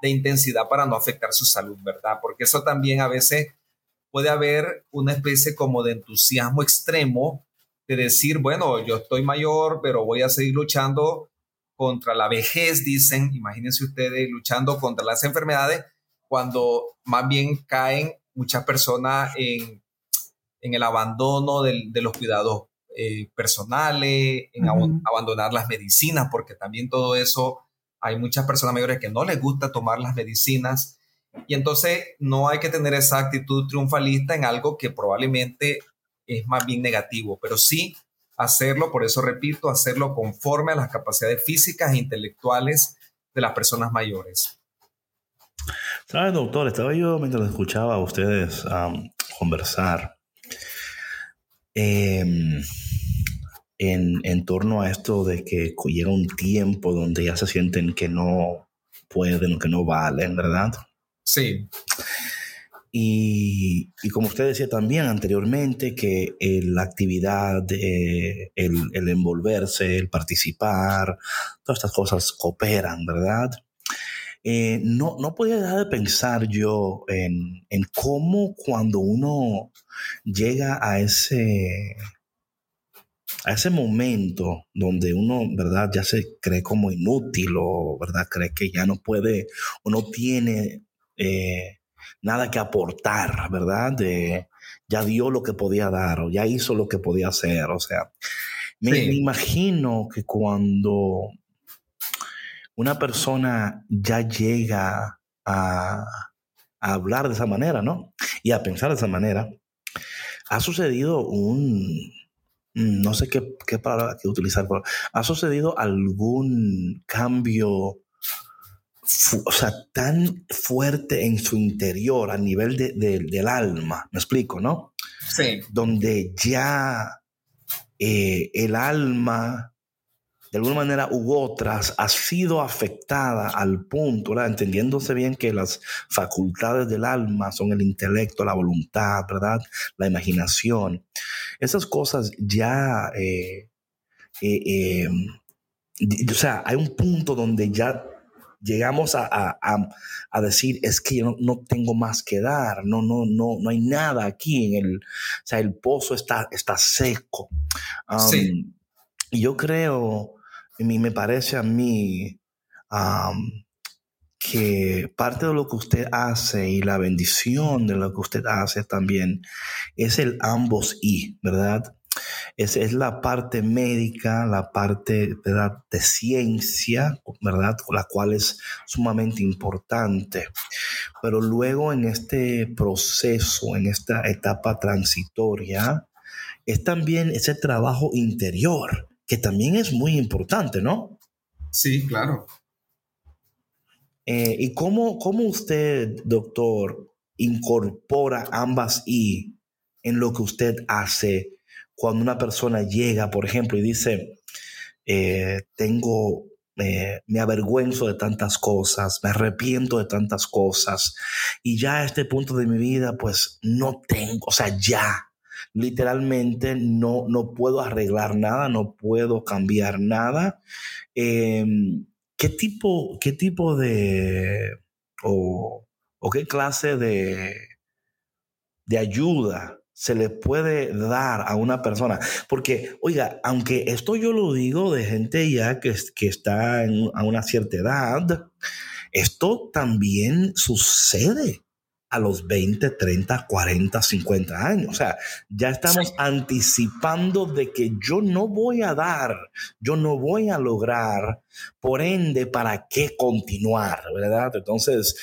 de intensidad para no afectar su salud, ¿verdad? Porque eso también a veces puede haber una especie como de entusiasmo extremo de decir, bueno, yo estoy mayor, pero voy a seguir luchando contra la vejez, dicen, imagínense ustedes luchando contra las enfermedades, cuando más bien caen muchas personas en, en el abandono de, los cuidados eh, personales, en abandonar las medicinas, porque también todo eso, hay muchas personas mayores que no les gusta tomar las medicinas. Y entonces no hay que tener esa actitud triunfalista en algo que probablemente es más bien negativo, pero sí hacerlo, por eso repito, hacerlo conforme a las capacidades físicas e intelectuales de las personas mayores. ¿Sabes, doctor? Estaba yo mientras escuchaba a ustedes conversar em, en, en, torno a esto de que llega un tiempo donde ya se sienten que no pueden, que no valen, ¿verdad? Sí. Y, como usted decía también anteriormente, que la actividad, el, el, envolverse, el participar, todas estas cosas cooperan, ¿verdad? Eh, no, no podía dejar de pensar yo en, en cómo cuando uno llega a ese, a ese momento donde uno, ¿verdad? Ya se cree como inútil o, ¿verdad? Cree que ya no puede o no tiene eh, nada que aportar, ¿verdad? De, ya dio lo que podía dar o ya hizo lo que podía hacer. O sea, me, imagino que cuando una persona ya llega a, hablar de esa manera, ¿no? Y a pensar de esa manera, ha sucedido un, no sé qué, qué palabra que utilizar, pero ha sucedido algún cambio o sea, tan fuerte en su interior a nivel de, del alma, me explico, ¿no? Sí. Donde ya eh, el alma, de alguna manera u otras, ha sido afectada al punto, ¿verdad? entendiéndose bien que las facultades del alma son el intelecto, la voluntad, ¿verdad? La imaginación. Esas cosas ya... Eh, eh, o sea, hay un punto donde ya llegamos a, decir, es que yo no, tengo más que dar, no, no, no, no hay nada aquí en el, o sea, el pozo está, está seco. sí. Y yo creo, a mí me parece a mí que parte de lo que usted hace y la bendición de lo que usted hace también es el ambos y, ¿verdad? Es, es la parte médica, la parte de ciencia, ¿verdad? La cual es sumamente importante. Pero luego en este proceso, en esta etapa transitoria, es también ese trabajo interior, que también es muy importante, ¿no? Sí, claro. Eh, ¿Y cómo, cómo usted, doctor, incorpora ambas y en lo que usted hace cuando una persona llega, por ejemplo, y dice, eh, tengo, me avergüenzo de tantas cosas, me arrepiento de tantas cosas, y ya a este punto de mi vida, pues no tengo, o sea, ya, literalmente no, no puedo arreglar nada, no puedo cambiar nada. Em, ¿qué, tipo, ¿Qué tipo de, o, o qué clase de, de ayuda se le puede dar a una persona. Porque, oiga, aunque esto yo lo digo de gente ya que, que está a una cierta edad, esto también sucede a los 20, 30, 40, 50 años. O sea, ya estamos anticipando de que yo no voy a dar, yo no voy a lograr, por ende, ¿para qué continuar? ¿Verdad? Entonces,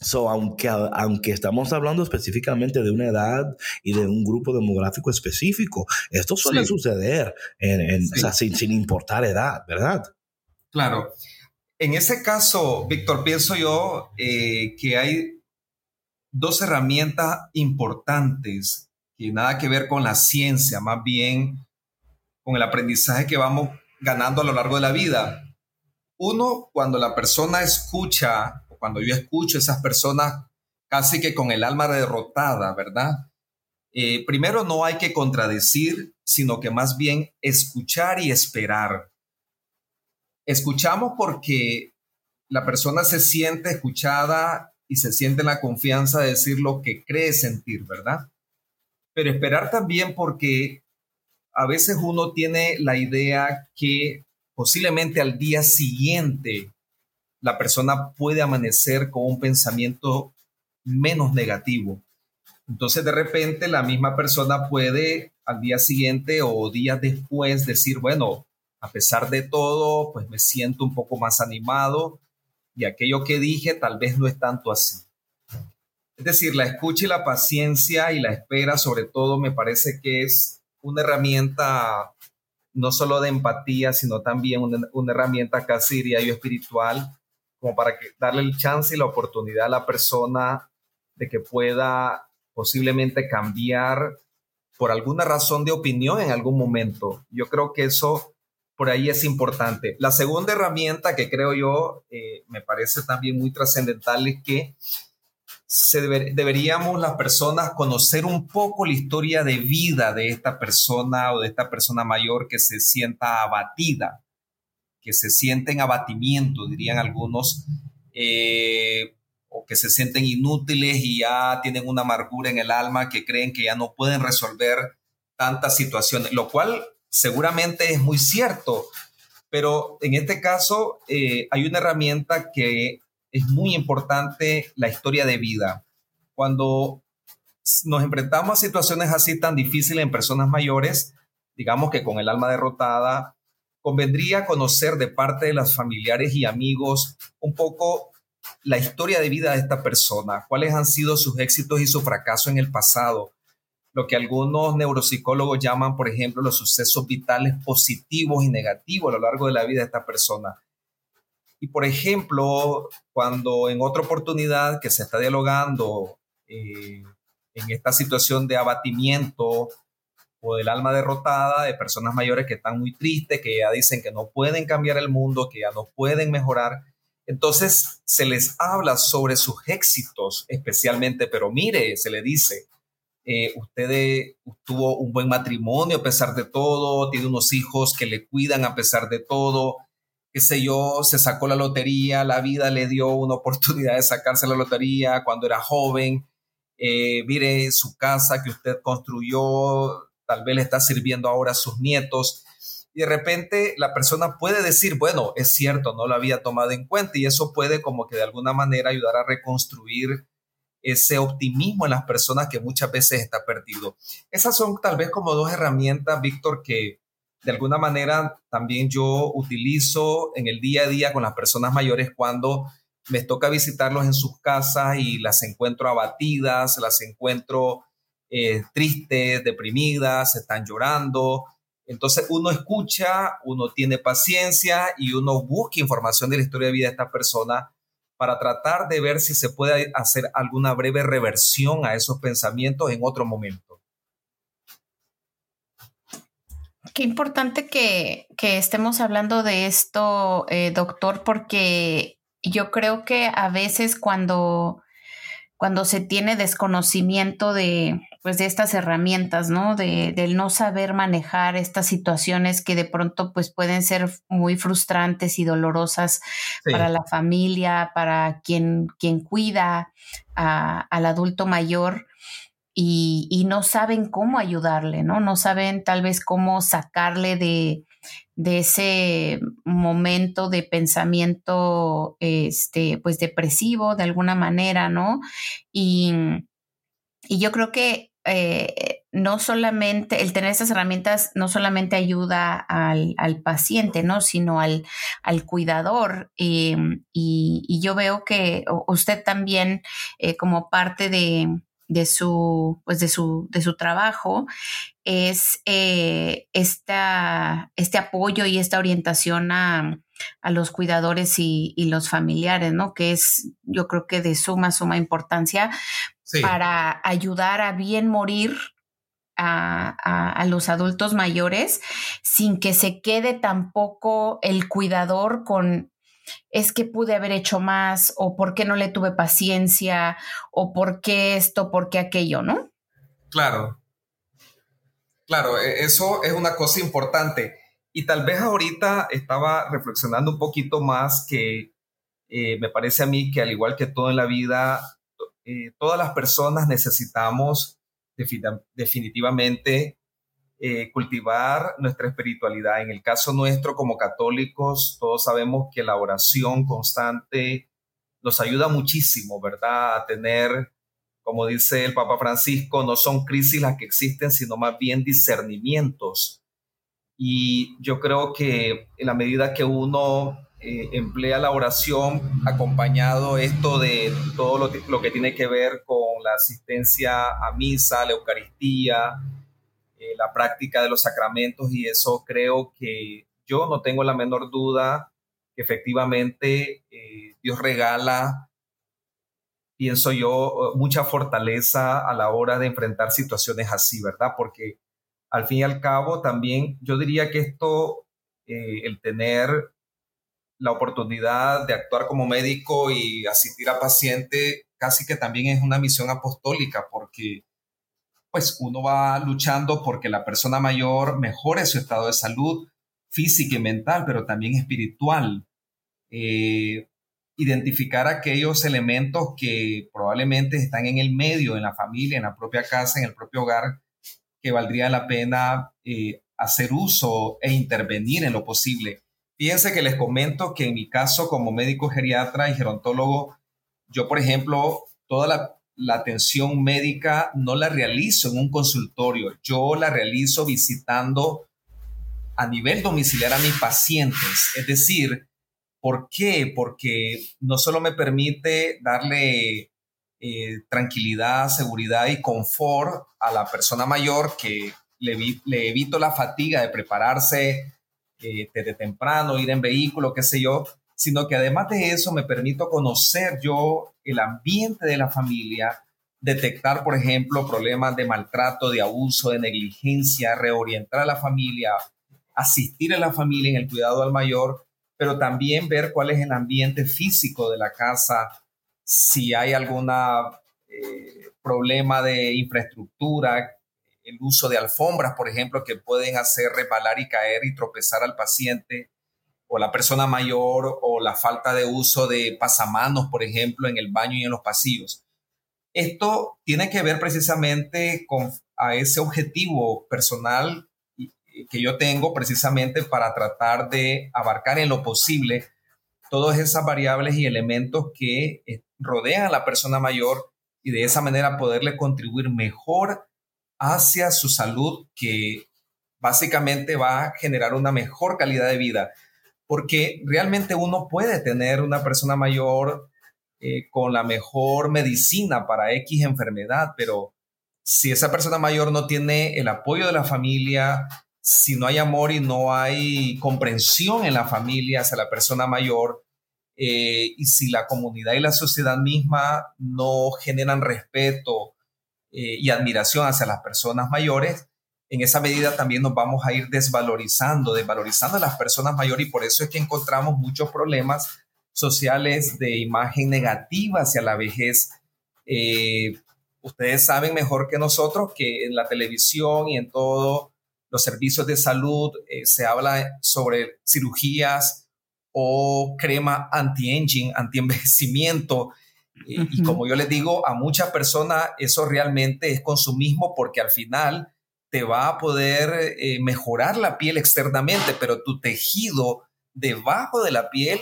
So, aunque, aunque estamos hablando específicamente de una edad y de un grupo demográfico específico, esto suele suceder sin, importar edad, ¿verdad? Claro. En ese caso, Víctor, pienso yo eh, que hay dos herramientas importantes que nada que ver con la ciencia, más bien con el aprendizaje que vamos ganando a lo largo de la vida. Uno, cuando la persona escucha cuando yo escucho a esas personas casi que con el alma derrotada, ¿verdad? Eh, primero, no hay que contradecir, sino que más bien escuchar y esperar. Escuchamos porque la persona se siente escuchada y se siente en la confianza de decir lo que cree sentir, ¿verdad? Pero esperar también porque a veces uno tiene la idea que posiblemente al día siguiente la persona puede amanecer con un pensamiento menos negativo. Entonces de repente la misma persona puede al día siguiente o días después decir, bueno, a pesar de todo, pues me siento un poco más animado y aquello que dije tal vez no es tanto así. Es decir, la escucha y la paciencia y la espera sobre todo me parece que es una herramienta no solo de empatía, sino también una, herramienta casi diría yo espiritual, como para darle el chance y la oportunidad a la persona de que pueda posiblemente cambiar por alguna razón de opinión en algún momento. Yo creo que eso por ahí es importante. La segunda herramienta que creo yo eh, me parece también muy trascendental es que se deberíamos las personas conocer un poco la historia de vida de esta persona o de esta persona mayor que se sienta abatida, que se siente en abatimiento, dirían algunos, eh, o que se sienten inútiles y ya tienen una amargura en el alma, que creen que ya no pueden resolver tantas situaciones, lo cual seguramente es muy cierto, pero en este caso eh, hay una herramienta que es muy importante, la historia de vida. Cuando nos enfrentamos a situaciones así tan difíciles en personas mayores, digamos que con el alma derrotada, convendría conocer de parte de los familiares y amigos un poco la historia de vida de esta persona, cuáles han sido sus éxitos y su fracaso en el pasado, lo que algunos neuropsicólogos llaman, por ejemplo, los sucesos vitales positivos y negativos a lo largo de la vida de esta persona. Y, por ejemplo, cuando en otra oportunidad que se está dialogando eh, en esta situación de abatimiento del alma derrotada de personas mayores que están muy tristes, que ya dicen que no pueden cambiar el mundo, que ya no pueden mejorar, entonces se les habla sobre sus éxitos especialmente, pero mire, se le dice, eh, usted tuvo un buen matrimonio a pesar de todo, tiene unos hijos que le cuidan a pesar de todo, qué sé yo, se sacó la lotería, la vida le dio una oportunidad de sacarse la lotería cuando era joven, eh, mire su casa que usted construyó, tal vez le está sirviendo ahora a sus nietos. Y de repente la persona puede decir, bueno, es cierto, no lo había tomado en cuenta y eso puede como que de alguna manera ayudar a reconstruir ese optimismo en las personas que muchas veces está perdido. Esas son tal vez como dos herramientas, Víctor, que de alguna manera también yo utilizo en el día a día con las personas mayores cuando me toca visitarlos en sus casas y las encuentro abatidas, las encuentro eh, tristes, deprimidas, están llorando. Entonces uno escucha, uno tiene paciencia y uno busca información de la historia de vida de esta persona para tratar de ver si se puede hacer alguna breve reversión a esos pensamientos en otro momento. Qué importante que, estemos hablando de esto, eh, doctor, porque yo creo que a veces cuando, cuando se tiene desconocimiento de, pues de estas herramientas, ¿no? De, del no saber manejar estas situaciones que de pronto pues pueden ser muy frustrantes y dolorosas para la familia, para quien, quien cuida al adulto mayor. Y, no saben cómo ayudarle, ¿no? No saben tal vez cómo sacarle de, de ese momento de pensamiento, este, pues depresivo de alguna manera, ¿no? Y, y yo creo que eh, no solamente, el tener estas herramientas no solamente ayuda al, paciente, ¿no? Sino al, al cuidador. Em, y, yo veo que usted también, eh, como parte de, su, pues de su, de su trabajo, es eh, esta, este apoyo y esta orientación a, a los cuidadores y, y, los familiares, ¿no? Que es, yo creo que de suma, suma importancia, para ayudar a bien morir a, los adultos mayores sin que se quede tampoco el cuidador con es que pude haber hecho más o por qué no le tuve paciencia o por qué esto, por qué aquello, ¿no? Claro, Claro, e, eso es una cosa importante. Y tal vez ahorita estaba reflexionando un poquito más que eh, me parece a mí que al igual que todo en la vida, eh, todas las personas necesitamos definitivamente eh, cultivar nuestra espiritualidad. En el caso nuestro como católicos, todos sabemos que la oración constante nos ayuda muchísimo, ¿verdad? A tener, como dice el Papa Francisco, no son crisis las que existen, sino más bien discernimientos. Y yo creo que en la medida que uno eh, emplea la oración acompañado esto de todo lo, lo, que tiene que ver con la asistencia a misa, la Eucaristía, eh, la práctica de los sacramentos y eso creo que yo no tengo la menor duda que efectivamente eh, Dios regala, pienso yo, mucha fortaleza a la hora de enfrentar situaciones así, ¿verdad? Porque al fin y al cabo también yo diría que esto, eh, el tener la oportunidad de actuar como médico y asistir a paciente, casi que también es una misión apostólica, porque pues uno va luchando porque la persona mayor mejore su estado de salud física y mental, pero también espiritual. Eh, identificar aquellos elementos que probablemente están en el medio, en la familia, en la propia casa, en el propio hogar, que valdría la pena eh, hacer uso e intervenir en lo posible. Fíjense que les comento que en mi caso como médico geriatra y gerontólogo, yo por ejemplo, toda la la atención médica no la realizo en un consultorio, yo la realizo visitando a nivel domiciliar a mis pacientes. Es decir, ¿por qué? Porque no solo me permite darle eh, tranquilidad, seguridad y confort a la persona mayor que le, evito la fatiga de prepararse eh, desde temprano, ir en vehículo, qué sé yo, sino que además de eso me permito conocer yo el ambiente de la familia, detectar, por ejemplo, problemas de maltrato, de abuso, de negligencia, reorientar a la familia, asistir a la familia en el cuidado al mayor, pero también ver cuál es el ambiente físico de la casa, si hay algún eh, problema de infraestructura, el uso de alfombras, por ejemplo, que pueden hacer resbalar y caer y tropezar al paciente o la persona mayor o la falta de uso de pasamanos, por ejemplo, en el baño y en los pasillos. Esto tiene que ver precisamente con a ese objetivo personal que yo tengo precisamente para tratar de abarcar en lo posible todas esas variables y elementos que eh, rodean a la persona mayor y de esa manera poderle contribuir mejor hacia su salud que básicamente va a generar una mejor calidad de vida porque realmente uno puede tener una persona mayor eh, con la mejor medicina para X enfermedad, pero si esa persona mayor no tiene el apoyo de la familia, si no hay amor y no hay comprensión en la familia hacia la persona mayor, eh, y si la comunidad y la sociedad misma no generan respeto eh, y admiración hacia las personas mayores, en esa medida también nos vamos a ir desvalorizando, desvalorizando a las personas mayores y por eso es que encontramos muchos problemas sociales de imagen negativa hacia la vejez. Eh, ustedes saben mejor que nosotros que en la televisión y en todos los servicios de salud eh, se habla sobre cirugías o crema anti-aging, anti-envejecimiento. Eh, y como yo les digo, a muchas personas eso realmente es consumismo porque al final te va a poder eh, mejorar la piel externamente, pero tu tejido debajo de la piel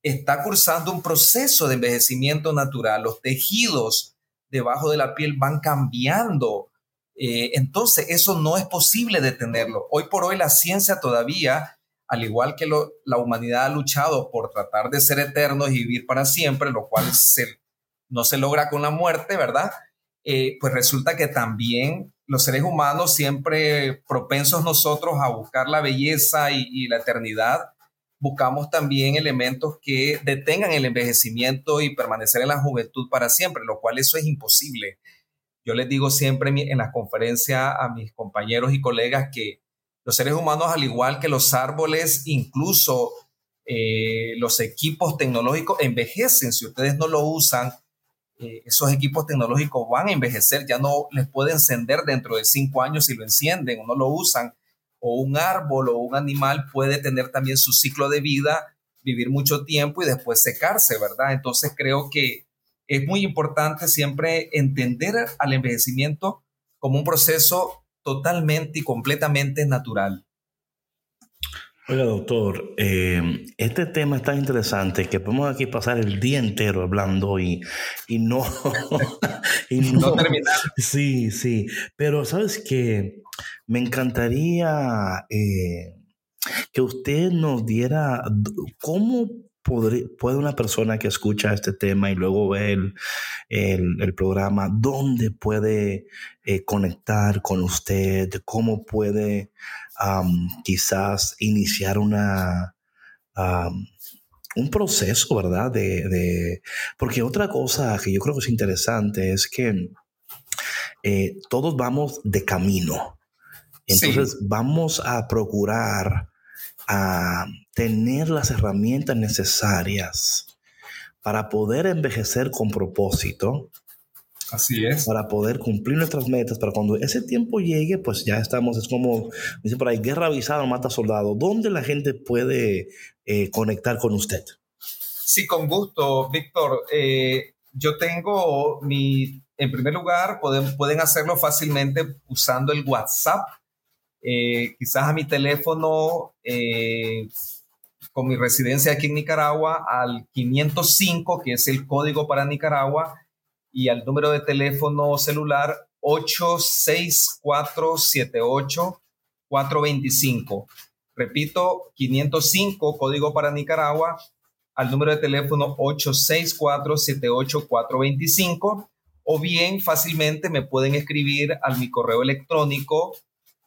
está cursando un proceso de envejecimiento natural. Los tejidos debajo de la piel van cambiando. Eh, entonces, eso no es posible detenerlo. Hoy por hoy la ciencia todavía, al igual que la humanidad ha luchado por tratar de ser eternos y vivir para siempre, lo cual no se logra con la muerte, ¿verdad? Eh, pues resulta que también los seres humanos, siempre propensos nosotros a buscar la belleza y, la eternidad, buscamos también elementos que detengan el envejecimiento y permanecer en la juventud para siempre, lo cual eso es imposible. Yo les digo siempre en las conferencias a mis compañeros y colegas que los seres humanos, al igual que los árboles, incluso eh, los equipos tecnológicos, envejecen si ustedes no lo usan eh, esos equipos tecnológicos van a envejecer, ya no les puede encender dentro de cinco años si lo encienden o no lo usan, o un árbol o un animal puede tener también su ciclo de vida, vivir mucho tiempo y después secarse, ¿verdad? Entonces creo que es muy importante siempre entender al envejecimiento como un proceso totalmente y completamente natural. Oiga, doctor, eh, este tema es tan interesante que podemos aquí pasar el día entero hablando y, y no, (laughs) y no, terminar. Sí, sí, pero sabes que me encantaría eh, que usted nos diera cómo puede una persona que escucha este tema y luego ve el, el, programa, dónde puede eh, conectar con usted, cómo puede quizás iniciar una, un proceso, ¿verdad? De, porque otra cosa que yo creo que es interesante es que eh, todos vamos de camino. Entonces vamos a procurar a tener las herramientas necesarias para poder envejecer con propósito. Así es. Para poder cumplir nuestras metas, para cuando ese tiempo llegue, pues ya estamos, es como, dice por ahí, guerra avisada mata soldado. ¿Dónde la gente puede eh, conectar con usted? Sí, con gusto, Víctor. Eh, yo tengo mi, en primer lugar, pueden, pueden hacerlo fácilmente usando el WhatsApp eh, quizás a mi teléfono eh, con mi residencia aquí en Nicaragua al 505, que es el código para Nicaragua, y al número de teléfono celular 86478-425. Repito, 505, código para Nicaragua, al número de teléfono 86478-425, o bien fácilmente me pueden escribir al mi correo electrónico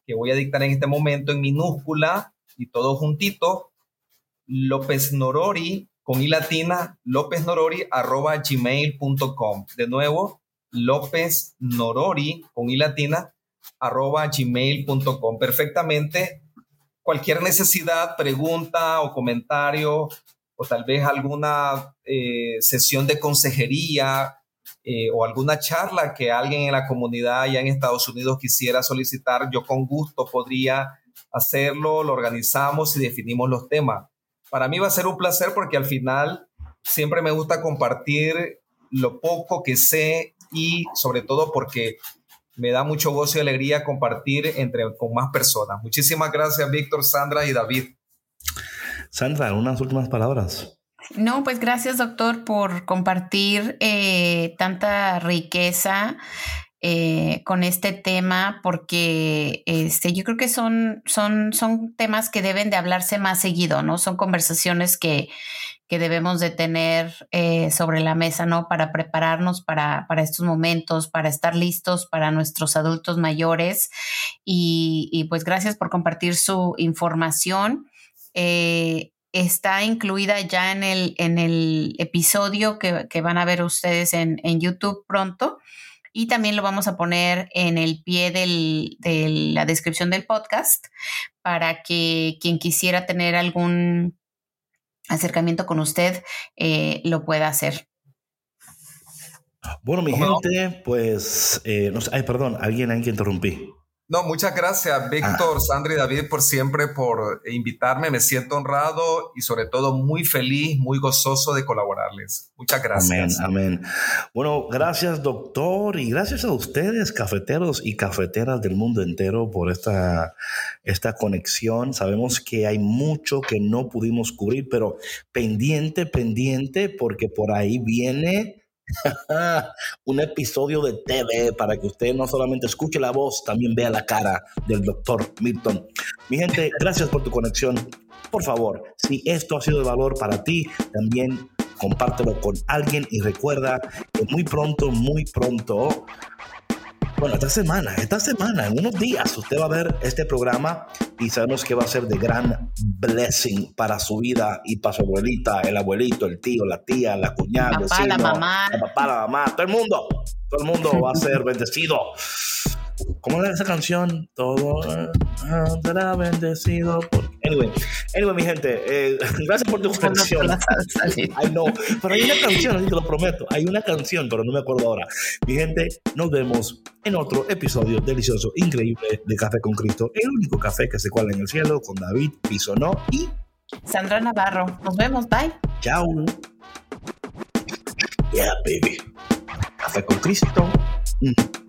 que voy a dictar en este momento en minúscula y todo juntito, López Norori con i latina, López arroba gmail.com. De nuevo, López Norori con i arroba gmail.com. Perfectamente, cualquier necesidad, pregunta o comentario o tal vez alguna eh, sesión de consejería eh, o alguna charla que alguien en la comunidad allá en Estados Unidos quisiera solicitar, yo con gusto podría hacerlo, lo organizamos y definimos los temas. Para mí va a ser un placer porque al final siempre me gusta compartir lo poco que sé y sobre todo porque me da mucho gozo y alegría compartir entre, con más personas. Muchísimas gracias, Víctor, Sandra y David. Sandra, unas últimas palabras. No, pues gracias doctor por compartir eh, tanta riqueza eh, con este tema, porque este, yo creo que son, son, son temas que deben de hablarse más seguido, ¿no? Son conversaciones que, que debemos de tener eh, sobre la mesa, ¿no? Para prepararnos para, para, estos momentos, para estar listos para nuestros adultos mayores. Y, pues gracias por compartir su información. Eh, está incluida ya en el, en el episodio que, van a ver ustedes en, YouTube pronto. Y también lo vamos a poner en el pie de la descripción del podcast para que quien quisiera tener algún acercamiento con usted eh, lo pueda hacer. Bueno, mi gente, pues, eh, no ay, perdón, alguien hay que interrumpir. No, muchas gracias, Víctor, ah. Sandra y David, por siempre por invitarme. Me siento honrado y sobre todo muy feliz, muy gozoso de colaborarles. Muchas gracias. Amén, amén. Bueno, gracias, doctor, y gracias a ustedes, cafeteros y cafeteras del mundo entero, por esta, esta conexión. Sabemos que hay mucho que no pudimos cubrir, pero pendiente, pendiente, porque por ahí viene (laughs) un episodio de TV para que usted no solamente escuche la voz, también vea la cara del doctor Milton. Mi gente, gracias por tu conexión. Por favor, si esto ha sido de valor para ti, también compártelo con alguien y recuerda que muy pronto, muy pronto bueno, esta semana, esta semana, en unos días, usted va a ver este programa y sabemos que va a ser de gran blessing para su vida y para su abuelita, el abuelito, el tío, la tía, la cuñada, el papá, la mamá. La papá, la mamá, todo el mundo. Todo el mundo va a ser (laughs) bendecido. ¿Cómo era esa canción? Todo será bendecido. Por... Anyway, anyway, mi gente, eh, (laughs) gracias por tu canción. (laughs) Ay, no, pero hay una canción, así te lo prometo. Hay una canción, pero no me acuerdo ahora. Mi gente, nos vemos en otro episodio delicioso, increíble de Café con Cristo. El único café que se cuela en el cielo con David Pisonó y Sandra Navarro. Nos vemos, bye. Chao. Yeah, baby. Café con Cristo. Mm.